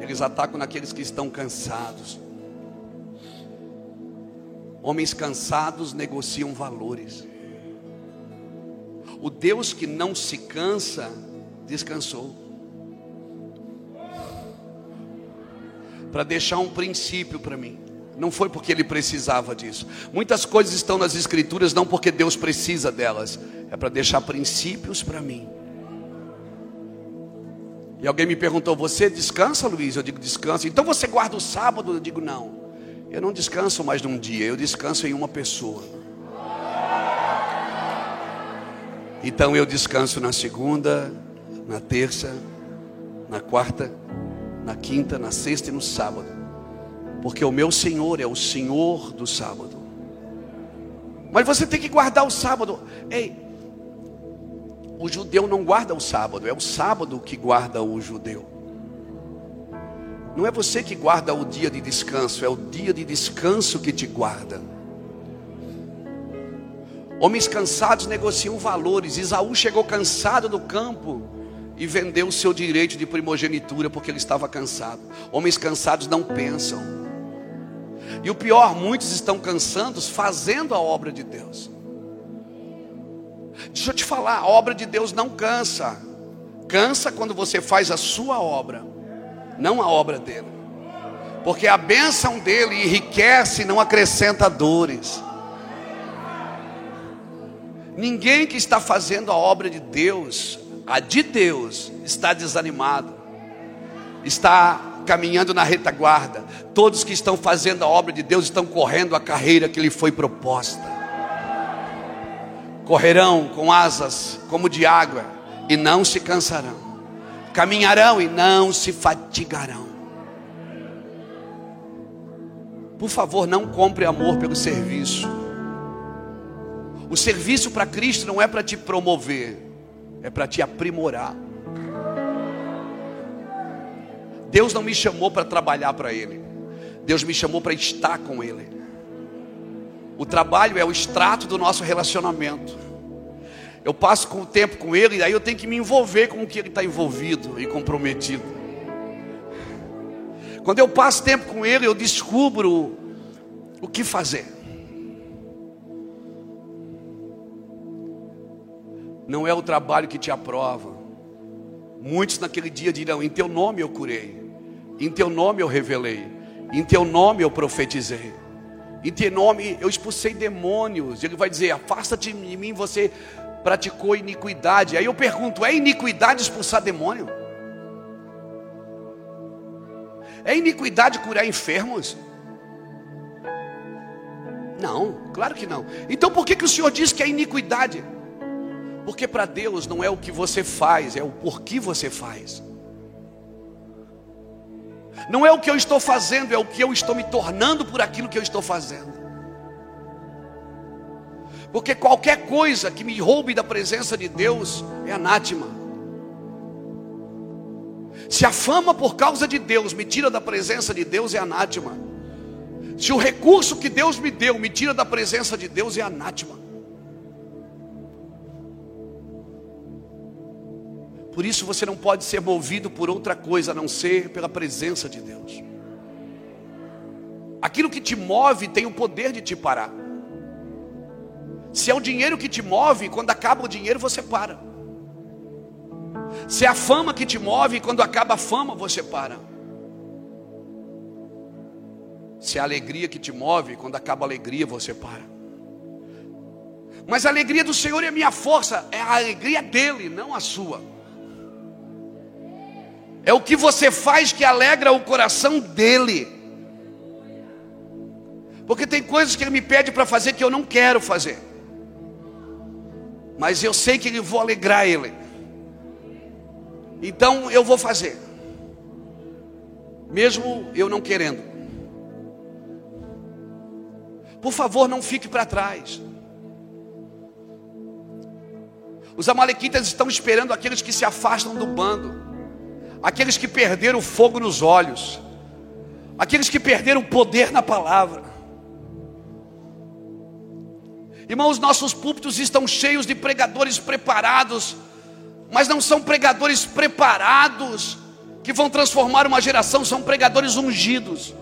Eles atacam naqueles que estão cansados. Homens cansados negociam valores. O Deus que não se cansa, descansou. Para deixar um princípio para mim. Não foi porque ele precisava disso. Muitas coisas estão nas Escrituras não porque Deus precisa delas, é para deixar princípios para mim. E alguém me perguntou: Você descansa, Luiz? Eu digo: Descanso. Então você guarda o sábado? Eu digo: Não. Eu não descanso mais num dia, eu descanso em uma pessoa. Então eu descanso na segunda, na terça, na quarta, na quinta, na sexta e no sábado. Porque o meu Senhor é o Senhor do sábado. Mas você tem que guardar o sábado. Ei, o judeu não guarda o sábado, é o sábado que guarda o judeu. Não é você que guarda o dia de descanso, é o dia de descanso que te guarda. Homens cansados negociam valores. Isaú chegou cansado do campo e vendeu o seu direito de primogenitura porque ele estava cansado. Homens cansados não pensam. E o pior, muitos estão cansados fazendo a obra de Deus. Deixa eu te falar, a obra de Deus não cansa. Cansa quando você faz a sua obra não a obra dele. Porque a bênção dele enriquece, não acrescenta dores. Ninguém que está fazendo a obra de Deus, a de Deus, está desanimado, está caminhando na retaguarda. Todos que estão fazendo a obra de Deus estão correndo a carreira que lhe foi proposta. Correrão com asas como de água e não se cansarão caminharão e não se fatigarão. Por favor, não compre amor pelo serviço. O serviço para Cristo não é para te promover, é para te aprimorar. Deus não me chamou para trabalhar para Ele, Deus me chamou para estar com Ele. O trabalho é o extrato do nosso relacionamento. Eu passo com o tempo com ele e aí eu tenho que me envolver com o que ele está envolvido e comprometido. Quando eu passo tempo com ele, eu descubro o que fazer. Não é o trabalho que te aprova. Muitos naquele dia dirão: Em teu nome eu curei, em teu nome eu revelei, em teu nome eu profetizei, em teu nome eu expulsei demônios. Ele vai dizer: Afasta-te de mim, você praticou iniquidade. Aí eu pergunto: é iniquidade expulsar demônio? É iniquidade curar enfermos? Não, claro que não. Então por que, que o Senhor diz que é iniquidade? Porque para Deus não é o que você faz, é o porquê você faz. Não é o que eu estou fazendo, é o que eu estou me tornando por aquilo que eu estou fazendo. Porque qualquer coisa que me roube da presença de Deus é anátema. Se a fama por causa de Deus me tira da presença de Deus, é anátema. Se o recurso que Deus me deu me tira da presença de Deus, é anátema. Por isso você não pode ser movido por outra coisa a não ser pela presença de Deus. Aquilo que te move tem o poder de te parar. Se é o dinheiro que te move, quando acaba o dinheiro você para. Se é a fama que te move, quando acaba a fama você para. Se é a alegria que te move, quando acaba a alegria você para. Mas a alegria do Senhor é a minha força, é a alegria dele, não a sua. É o que você faz que alegra o coração dele. Porque tem coisas que ele me pede para fazer que eu não quero fazer mas eu sei que eu vou alegrar ele. Então eu vou fazer, mesmo eu não querendo. Por favor, não fique para trás. Os amalequitas estão esperando aqueles que se afastam do bando, aqueles que perderam o fogo nos olhos, aqueles que perderam o poder na palavra. Irmãos, nossos púlpitos estão cheios de pregadores preparados mas não são pregadores preparados que vão transformar uma geração, são pregadores ungidos.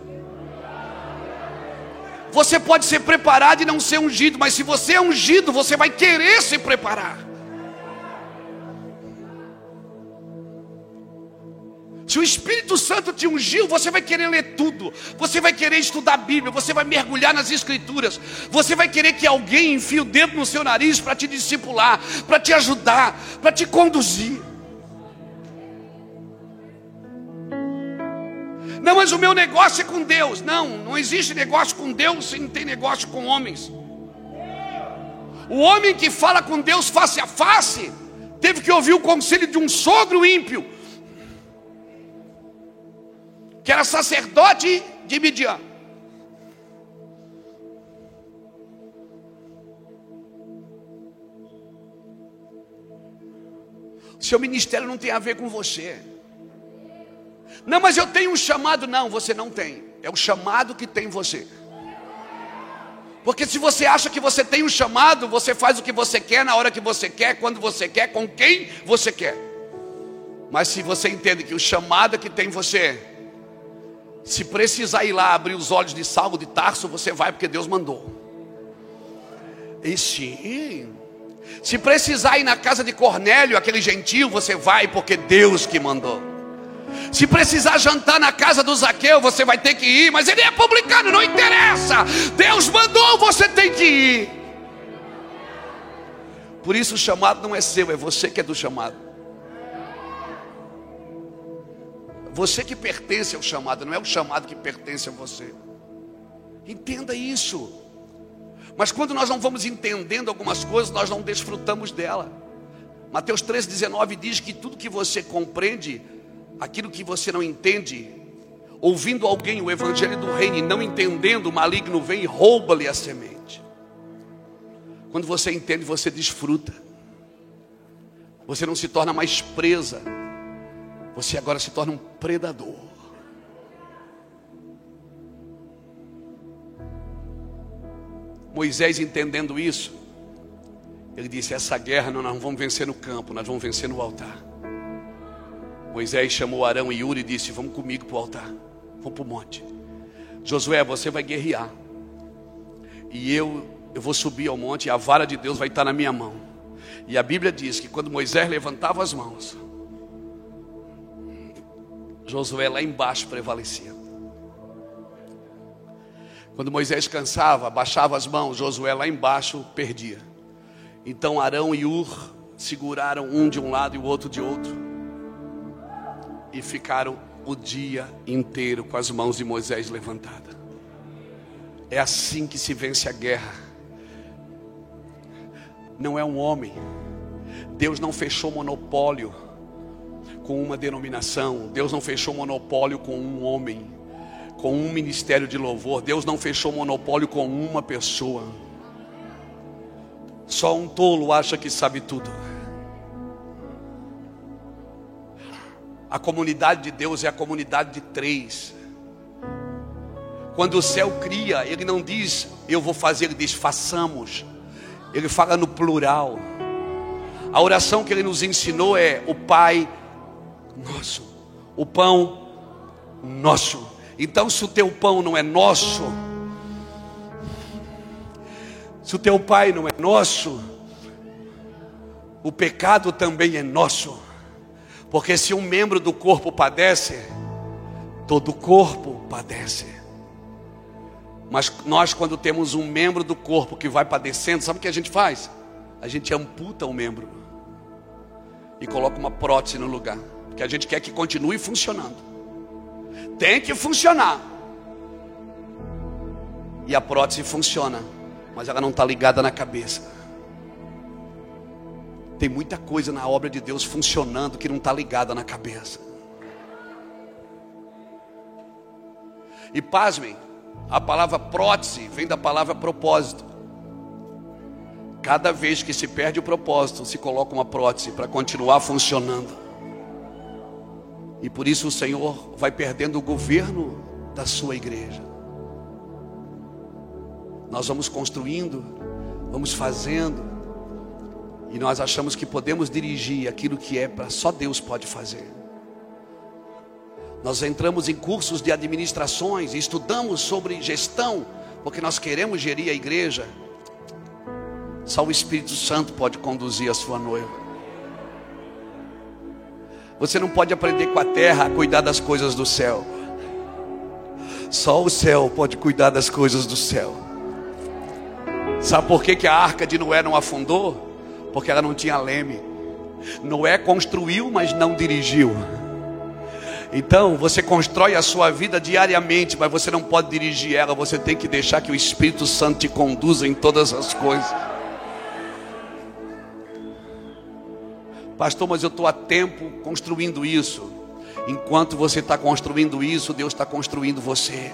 Você pode ser preparado e não ser ungido, mas se você é ungido, você vai querer se preparar. Se o Espírito Santo te ungiu, você vai querer ler tudo, você vai querer estudar a Bíblia, você vai mergulhar nas Escrituras, você vai querer que alguém enfie o dedo no seu nariz para te discipular, para te ajudar, para te conduzir. Não, mas o meu negócio é com Deus. Não, não existe negócio com Deus se não tem negócio com homens. O homem que fala com Deus face a face, teve que ouvir o conselho de um sogro ímpio que era sacerdote de Midian. Seu ministério não tem a ver com você. Não, mas eu tenho um chamado. Não, você não tem. É o chamado que tem você. Porque se você acha que você tem um chamado, você faz o que você quer, na hora que você quer, quando você quer, com quem você quer. Mas se você entende que o chamado que tem você se precisar ir lá abrir os olhos de Saulo de Tarso, você vai porque Deus mandou. E sim. Se precisar ir na casa de Cornélio, aquele gentil, você vai porque Deus que mandou. Se precisar jantar na casa do Zaqueu, você vai ter que ir, mas ele é publicano, não interessa. Deus mandou, você tem que ir. Por isso o chamado não é seu, é você que é do chamado. Você que pertence ao chamado, não é o chamado que pertence a você. Entenda isso. Mas quando nós não vamos entendendo algumas coisas, nós não desfrutamos dela. Mateus 13,19 diz que tudo que você compreende, aquilo que você não entende, ouvindo alguém o evangelho do reino e não entendendo, o maligno vem e rouba-lhe a semente. Quando você entende, você desfruta. Você não se torna mais presa você agora se torna um predador. Moisés entendendo isso, ele disse: Essa guerra nós não vamos vencer no campo, nós vamos vencer no altar. Moisés chamou Arão e Yuri e disse: Vamos comigo para o altar, vamos para o monte. Josué, você vai guerrear, e eu, eu vou subir ao monte, e a vara de Deus vai estar na minha mão. E a Bíblia diz que quando Moisés levantava as mãos, Josué lá embaixo prevalecia. Quando Moisés cansava, baixava as mãos, Josué lá embaixo perdia. Então Arão e Ur seguraram um de um lado e o outro de outro. E ficaram o dia inteiro com as mãos de Moisés levantadas. É assim que se vence a guerra. Não é um homem. Deus não fechou monopólio com uma denominação, Deus não fechou monopólio com um homem, com um ministério de louvor, Deus não fechou monopólio com uma pessoa. Só um tolo acha que sabe tudo. A comunidade de Deus é a comunidade de três. Quando o céu cria, ele não diz eu vou fazer, ele diz façamos. Ele fala no plural. A oração que ele nos ensinou é o Pai nosso. O pão nosso. Então, se o teu pão não é nosso, se o teu pai não é nosso, o pecado também é nosso. Porque se um membro do corpo padece, todo o corpo padece. Mas nós, quando temos um membro do corpo que vai padecendo, sabe o que a gente faz? A gente amputa o membro e coloca uma prótese no lugar que a gente quer que continue funcionando. Tem que funcionar. E a prótese funciona, mas ela não está ligada na cabeça. Tem muita coisa na obra de Deus funcionando que não está ligada na cabeça. E pasmem, a palavra prótese vem da palavra propósito. Cada vez que se perde o propósito, se coloca uma prótese para continuar funcionando. E por isso o Senhor vai perdendo o governo da sua igreja. Nós vamos construindo, vamos fazendo, E nós achamos que podemos dirigir aquilo que é para só Deus pode fazer. Nós entramos em cursos de administrações, estudamos sobre gestão, porque nós queremos gerir a igreja. Só o Espírito Santo pode conduzir a sua noiva. Você não pode aprender com a terra a cuidar das coisas do céu. Só o céu pode cuidar das coisas do céu. Sabe por que, que a arca de Noé não afundou? Porque ela não tinha leme. Noé construiu, mas não dirigiu. Então, você constrói a sua vida diariamente, mas você não pode dirigir ela, você tem que deixar que o Espírito Santo te conduza em todas as coisas. Pastor, mas eu estou há tempo construindo isso. Enquanto você está construindo isso, Deus está construindo você.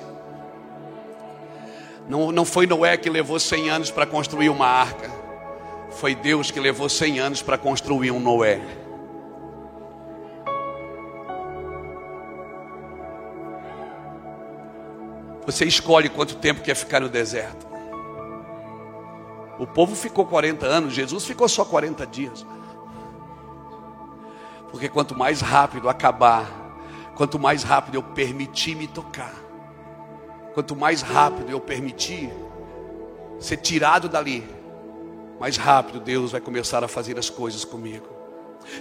Não, não foi Noé que levou 100 anos para construir uma arca. Foi Deus que levou 100 anos para construir um Noé. Você escolhe quanto tempo quer ficar no deserto. O povo ficou 40 anos, Jesus ficou só 40 dias. Porque quanto mais rápido acabar, quanto mais rápido eu permitir me tocar, quanto mais rápido eu permitir ser tirado dali, mais rápido Deus vai começar a fazer as coisas comigo.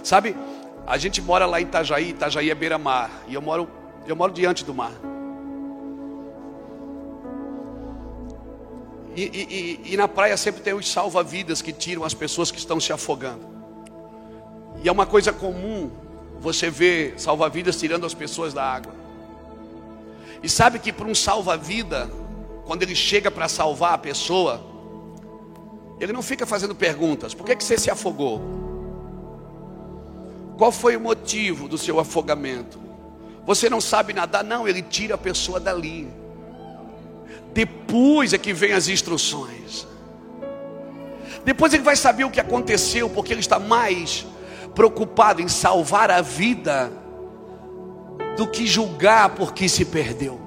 Sabe, a gente mora lá em Itajaí, Itajaí é beira-mar, e eu moro, eu moro diante do mar. E, e, e, e na praia sempre tem os salva-vidas que tiram as pessoas que estão se afogando. E é uma coisa comum você ver salva-vidas tirando as pessoas da água. E sabe que para um salva-vida, quando ele chega para salvar a pessoa, ele não fica fazendo perguntas: por que, que você se afogou? Qual foi o motivo do seu afogamento? Você não sabe nadar? Não, ele tira a pessoa dali. Depois é que vem as instruções. Depois ele vai saber o que aconteceu, porque ele está mais preocupado em salvar a vida do que julgar porque se perdeu.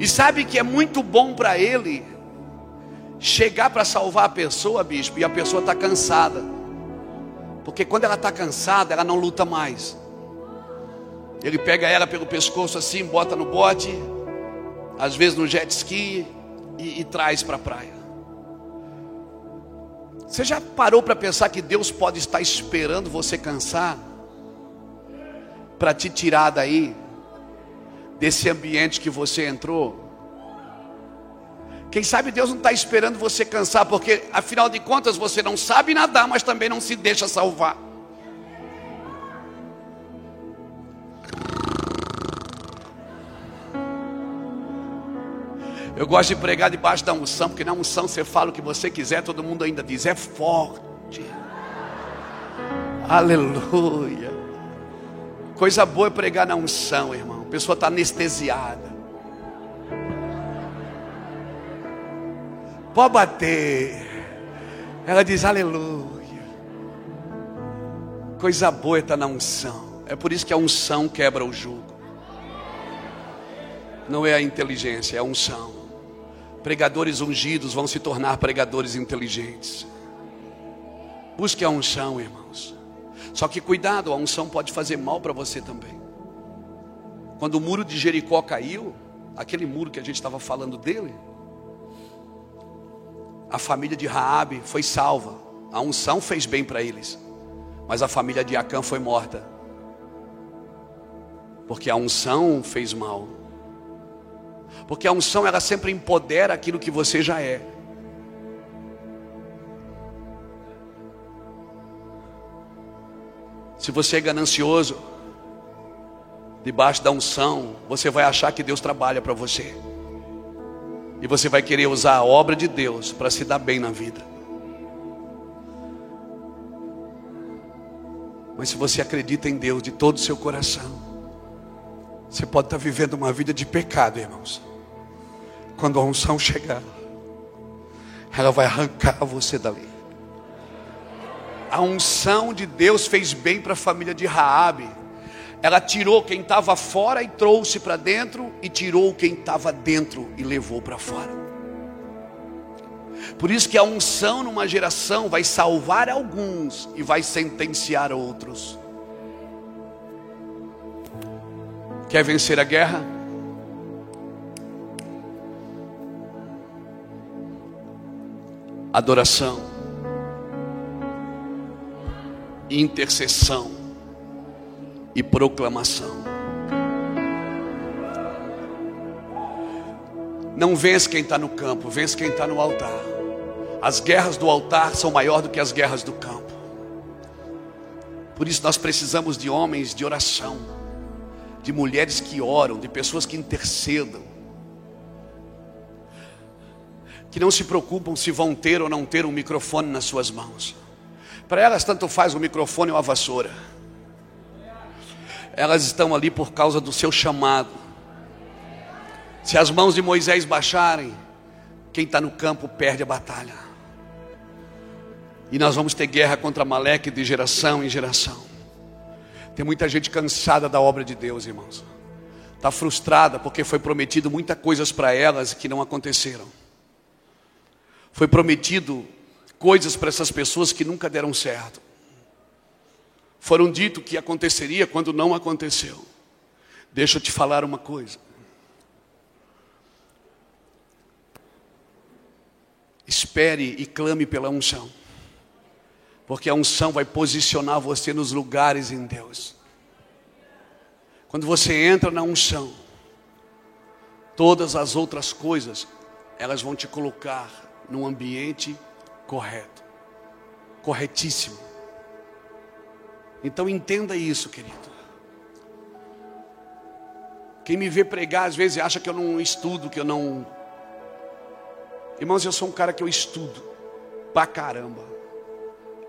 E sabe que é muito bom para ele chegar para salvar a pessoa, bispo, e a pessoa está cansada. Porque quando ela está cansada, ela não luta mais. Ele pega ela pelo pescoço assim, bota no bote, às vezes no jet ski, e, e traz para a praia. Você já parou para pensar que Deus pode estar esperando você cansar para te tirar daí, desse ambiente que você entrou? Quem sabe Deus não está esperando você cansar, porque afinal de contas você não sabe nadar, mas também não se deixa salvar. Eu gosto de pregar debaixo da unção, porque na unção você fala o que você quiser, todo mundo ainda diz, é forte. Aleluia. Coisa boa é pregar na unção, irmão. A pessoa está anestesiada. Pode bater. Ela diz aleluia. Coisa boa é estar tá na unção. É por isso que a unção quebra o jugo. Não é a inteligência, é a unção. Pregadores ungidos vão se tornar pregadores inteligentes. Busque a unção, irmãos. Só que cuidado, a unção pode fazer mal para você também. Quando o muro de Jericó caiu, aquele muro que a gente estava falando dele, a família de Raabe foi salva. A unção fez bem para eles, mas a família de Acã foi morta. Porque a unção fez mal. Porque a unção ela sempre empodera aquilo que você já é. Se você é ganancioso, debaixo da unção, você vai achar que Deus trabalha para você. E você vai querer usar a obra de Deus para se dar bem na vida. Mas se você acredita em Deus de todo o seu coração, você pode estar vivendo uma vida de pecado, irmãos. Quando a unção chegar, ela vai arrancar você dali. A unção de Deus fez bem para a família de Raabe. Ela tirou quem estava fora e trouxe para dentro, e tirou quem estava dentro e levou para fora. Por isso que a unção numa geração vai salvar alguns e vai sentenciar outros. Quer vencer a guerra? Adoração, intercessão e proclamação. Não vence quem está no campo, vence quem está no altar. As guerras do altar são maiores do que as guerras do campo. Por isso nós precisamos de homens de oração, de mulheres que oram, de pessoas que intercedam, que não se preocupam se vão ter ou não ter um microfone nas suas mãos. Para elas, tanto faz o microfone ou a vassoura. Elas estão ali por causa do seu chamado. Se as mãos de Moisés baixarem, quem está no campo perde a batalha. E nós vamos ter guerra contra Maleque de geração em geração. Tem muita gente cansada da obra de Deus, irmãos. Está frustrada porque foi prometido muitas coisas para elas que não aconteceram. Foi prometido coisas para essas pessoas que nunca deram certo. Foram dito que aconteceria quando não aconteceu. Deixa eu te falar uma coisa. Espere e clame pela unção. Porque a unção vai posicionar você nos lugares em Deus. Quando você entra na unção, todas as outras coisas, elas vão te colocar num ambiente correto, corretíssimo. Então entenda isso, querido. Quem me vê pregar às vezes acha que eu não estudo, que eu não. Irmãos, eu sou um cara que eu estudo pra caramba.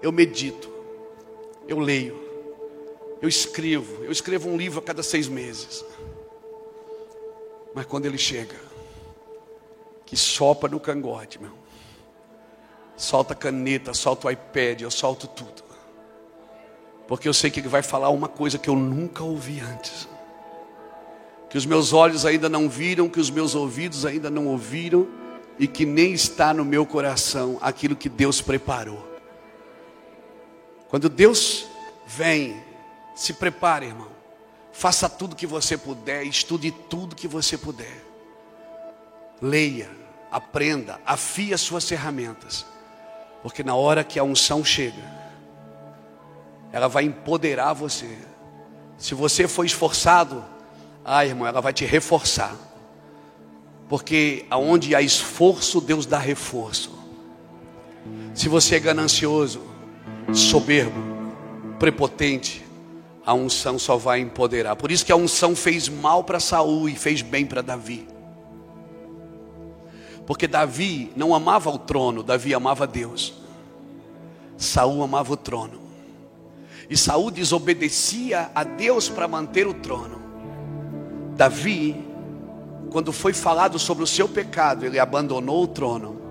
Eu medito, eu leio, eu escrevo. Eu escrevo um livro a cada seis meses. Mas quando ele chega, que sopa no cangote, meu. Solta a caneta, solta o iPad, eu solto tudo. Porque eu sei que ele vai falar uma coisa que eu nunca ouvi antes. Que os meus olhos ainda não viram, que os meus ouvidos ainda não ouviram e que nem está no meu coração aquilo que Deus preparou. Quando Deus vem, se prepare, irmão. Faça tudo que você puder, estude tudo que você puder. Leia, aprenda, afie as suas ferramentas. Porque na hora que a unção chega, ela vai empoderar você. Se você for esforçado, ah, irmão, ela vai te reforçar. Porque aonde há esforço, Deus dá reforço. Se você é ganancioso, soberbo, prepotente, a unção só vai empoderar. Por isso que a unção fez mal para Saul e fez bem para Davi. Porque Davi não amava o trono, Davi amava Deus. Saul amava o trono. E Saul desobedecia a Deus para manter o trono. Davi, quando foi falado sobre o seu pecado, ele abandonou o trono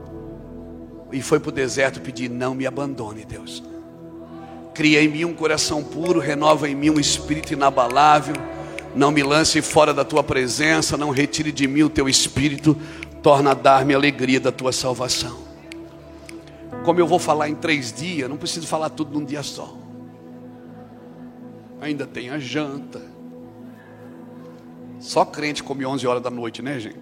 e foi para o deserto pedir: Não me abandone, Deus. Cria em mim um coração puro, renova em mim um espírito inabalável. Não me lance fora da tua presença, não retire de mim o teu espírito, torna a dar-me a alegria da tua salvação. Como eu vou falar em três dias, não preciso falar tudo num dia só. Ainda tem a janta. Só crente come 11 horas da noite, né, gente?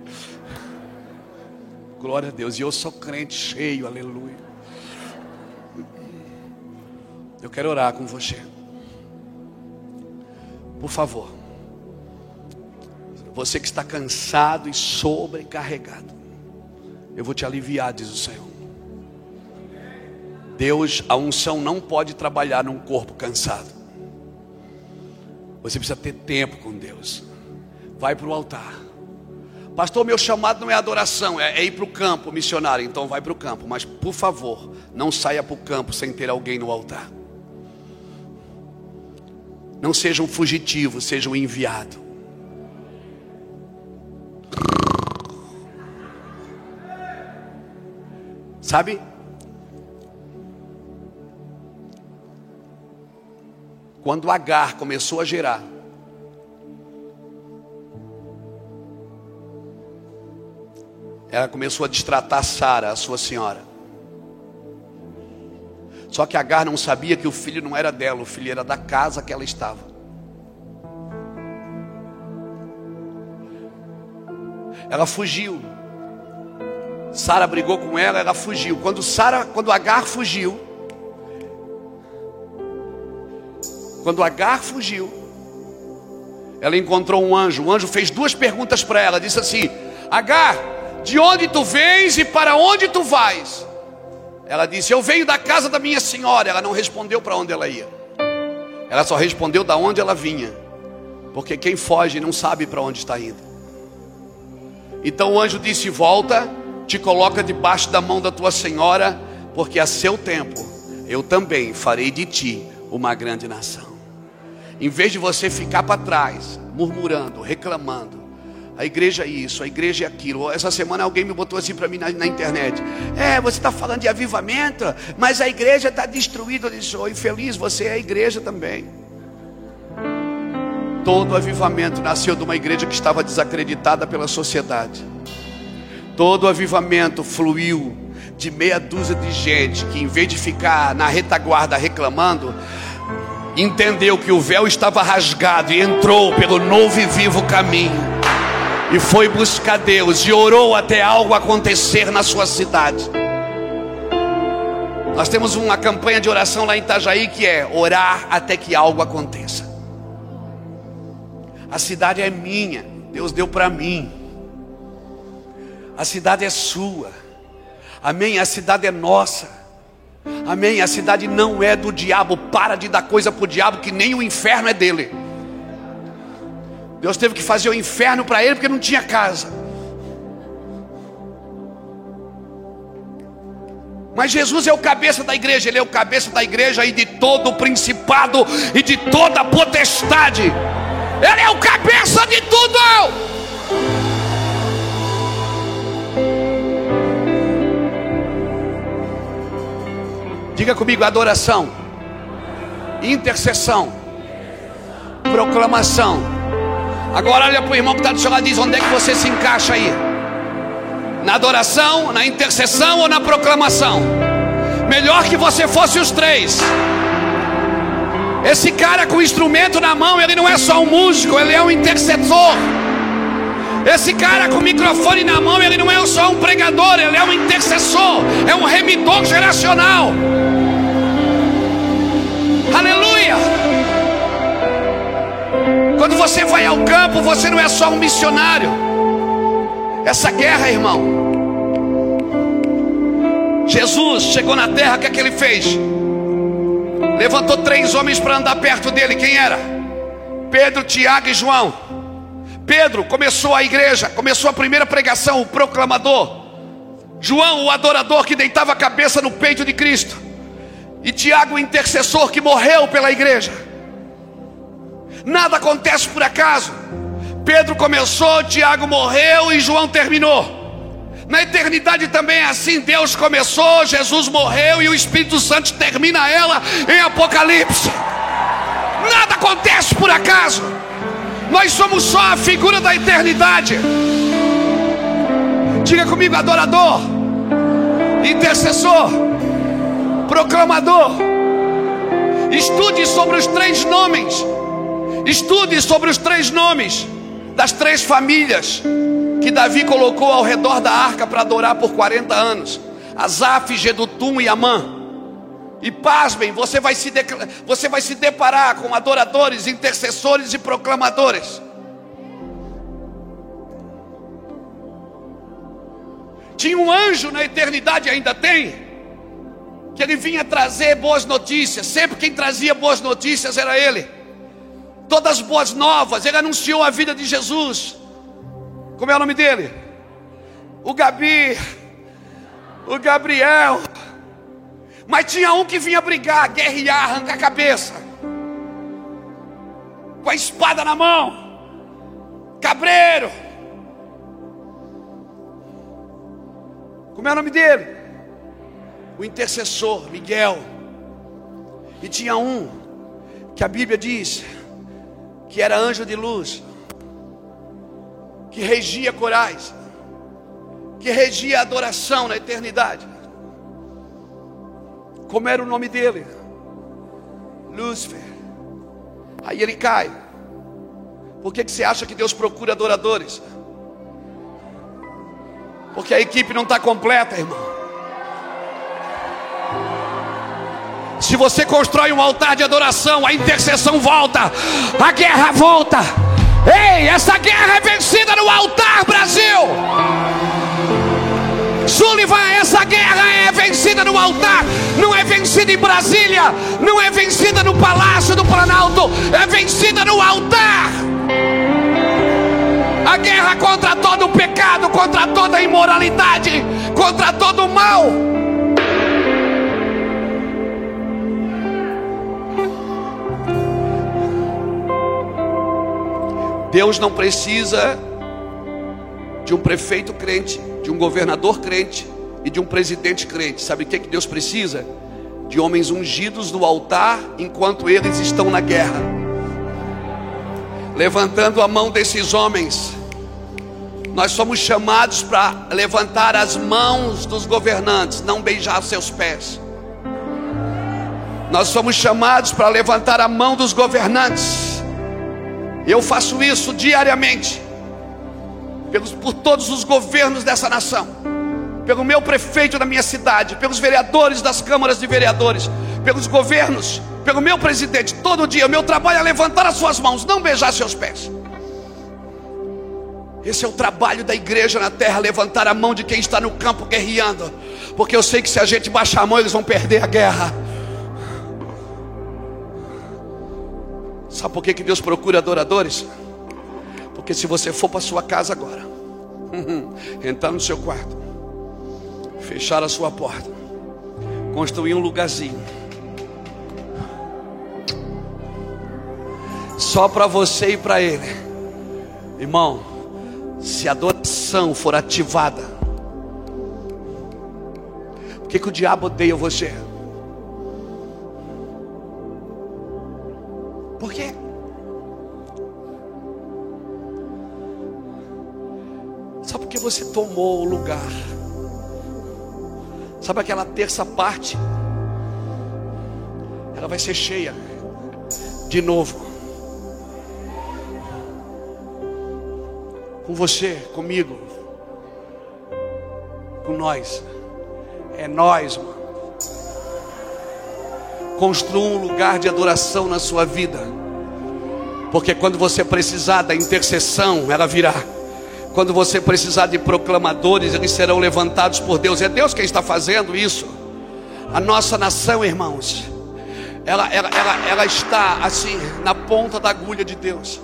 Glória a Deus. E eu sou crente cheio, aleluia. Eu quero orar com você. Por favor. Você que está cansado e sobrecarregado. Eu vou te aliviar, diz o Senhor. Deus, a unção não pode trabalhar num corpo cansado. Você precisa ter tempo com Deus. Vai para o altar. Pastor, meu chamado não é adoração, é, é ir para o campo missionário. Então vai para o campo. Mas por favor, não saia para o campo sem ter alguém no altar. Não seja um fugitivo, seja um enviado. Sabe? Quando Agar começou a gerar, ela começou a destratar Sara, a sua senhora. Só que Agar não sabia que o filho não era dela, o filho era da casa que ela estava. Ela fugiu. Sara brigou com ela, ela fugiu. Quando Sara, quando Agar fugiu, quando Agar fugiu, ela encontrou um anjo. O anjo fez duas perguntas para ela. Disse assim: Agar, de onde tu vens e para onde tu vais? Ela disse: Eu venho da casa da minha senhora. Ela não respondeu para onde ela ia. Ela só respondeu da onde ela vinha. Porque quem foge não sabe para onde está indo. Então o anjo disse: Volta, te coloca debaixo da mão da tua senhora, porque a seu tempo eu também farei de ti uma grande nação. Em vez de você ficar para trás, murmurando, reclamando, a igreja é isso, a igreja é aquilo. Essa semana alguém me botou assim para mim na, na, internet. É, você está falando de avivamento, mas a igreja está destruída. Eu disse, oh, infeliz, você é a igreja também. Todo avivamento nasceu de uma igreja que estava desacreditada pela sociedade. Todo avivamento fluiu de meia dúzia de gente que, em vez de ficar na retaguarda reclamando, entendeu que o véu estava rasgado e entrou pelo novo e vivo caminho e foi buscar Deus e orou até algo acontecer na sua cidade. Nós temos uma campanha de oração lá em Itajaí que é orar até que algo aconteça. A cidade é minha, Deus deu para mim. A cidade é sua. Amém? A cidade é nossa. Amém? A cidade não é do diabo. Para de dar coisa para o diabo, que nem o inferno é dele. Deus teve que fazer o inferno para ele porque não tinha casa. Mas Jesus é o cabeça da igreja, ele é o cabeça da igreja e de todo o principado e de toda a potestade. Ele é o cabeça de tudo. Diga comigo: adoração, intercessão, proclamação Agora olha para o irmão que está do seu lado e diz: onde é que você se encaixa aí? Na adoração, na intercessão ou na proclamação? Melhor que você fosse os três. Esse cara com o instrumento na mão, ele não é só um músico, ele é um intercessor. Esse cara com o microfone na mão, ele não é só um pregador, ele é um intercessor, é um remidor geracional. Aleluia! Quando você vai ao campo, você não é só um missionário. Essa guerra, irmão. Jesus chegou na terra, o que é que ele fez? Levantou três homens para andar perto dele. Quem era? Pedro, Tiago e João. Pedro começou a igreja, começou a primeira pregação, o proclamador. João, o adorador que deitava a cabeça no peito de Cristo. E Tiago, o intercessor que morreu pela igreja. Nada acontece por acaso. Pedro começou, Tiago morreu e João terminou. Na eternidade também é assim: Deus começou, Jesus morreu e o Espírito Santo termina ela em Apocalipse. Nada acontece por acaso. Nós somos só a figura da eternidade. Diga comigo, adorador, intercessor, proclamador. Estude sobre os três nomes Estude sobre os três nomes das três famílias que Davi colocou ao redor da arca para adorar por 40 anos: Asaf, Gedutum e Amã. E pasmem, você vai, se você vai se deparar com adoradores, intercessores e proclamadores. Tinha um anjo na eternidade, ainda tem, que ele vinha trazer boas notícias. Sempre quem trazia boas notícias era ele todas as boas novas, ele anunciou a vida de Jesus. Como é o nome dele? O Gabi, o Gabriel. Mas tinha um que vinha brigar, guerrear, arrancar a cabeça, com a espada na mão, cabreiro. Como é o nome dele? O intercessor, Miguel. E tinha um que a Bíblia diz que era anjo de luz, que regia corais, que regia a adoração na eternidade. Como era o nome dele? Lúcifer. Aí ele cai. Por que, que você acha que Deus procura adoradores? Porque a equipe não está completa, irmão. Se você constrói um altar de adoração, a intercessão volta, a guerra volta. Ei, essa guerra é vencida no altar, Brasil. Sullivan, essa guerra é vencida no altar, não é vencida em Brasília, não é vencida no Palácio do Planalto, é vencida no altar. A guerra contra todo o pecado, contra toda a imoralidade, contra todo o mal. Deus não precisa de um prefeito crente, de um governador crente e de um presidente crente. Sabe o que, que Deus precisa? De homens ungidos no altar enquanto eles estão na guerra. Levantando a mão desses homens, nós somos chamados para levantar as mãos dos governantes, não beijar seus pés. Nós somos chamados para levantar a mão dos governantes eu faço isso diariamente, pelos, por todos os governos dessa nação, pelo meu prefeito da minha cidade, pelos vereadores das câmaras de vereadores, pelos governos, pelo meu presidente. Todo dia, o meu trabalho é levantar as suas mãos, não beijar seus pés. Esse é o trabalho da igreja na terra, levantar a mão de quem está no campo guerreando, porque eu sei que se a gente baixar a mão, eles vão perder a guerra. Sabe por que, que Deus procura adoradores? Porque se você for para sua casa agora, entrar no seu quarto, fechar a sua porta, construir um lugarzinho, só para você e para ele, irmão. Se a adoração for ativada, por que, que o diabo odeia você? Você tomou o lugar? Sabe aquela terça parte? Ela vai ser cheia de novo. Com você, comigo, com nós. É nós, mano. Construa um lugar de adoração na sua vida. Porque quando você precisar da intercessão, ela virá. Quando você precisar de proclamadores, eles serão levantados por Deus. É Deus quem está fazendo isso. A nossa nação, irmãos, ela, ela, ela, ela está assim, na ponta da agulha de Deus.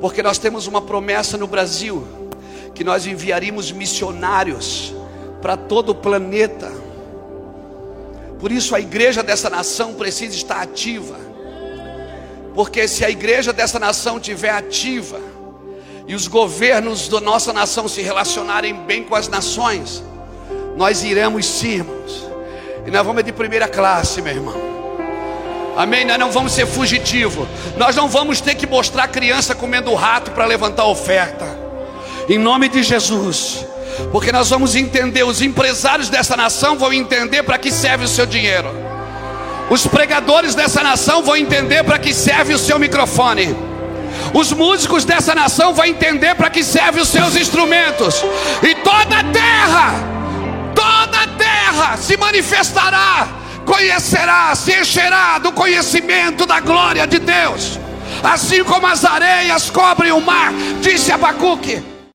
Porque nós temos uma promessa no Brasil que nós enviaríamos missionários para todo o planeta por isso a igreja dessa nação precisa estar ativa. Porque se a igreja dessa nação estiver ativa e os governos da nossa nação se relacionarem bem com as nações, nós iremos sim, irmãos. E nós vamos de primeira classe, meu irmão. Amém? Nós não vamos ser fugitivo. Nós não vamos ter que mostrar criança comendo rato para levantar oferta. Em nome de Jesus. Porque nós vamos entender, os empresários dessa nação vão entender para que serve o seu dinheiro. Os pregadores dessa nação vão entender para que serve o seu microfone. Os músicos dessa nação vão entender para que serve os seus instrumentos. E toda a terra, toda a terra se manifestará, conhecerá, se encherá do conhecimento da glória de Deus. Assim como as areias cobrem o mar, disse Abacuque.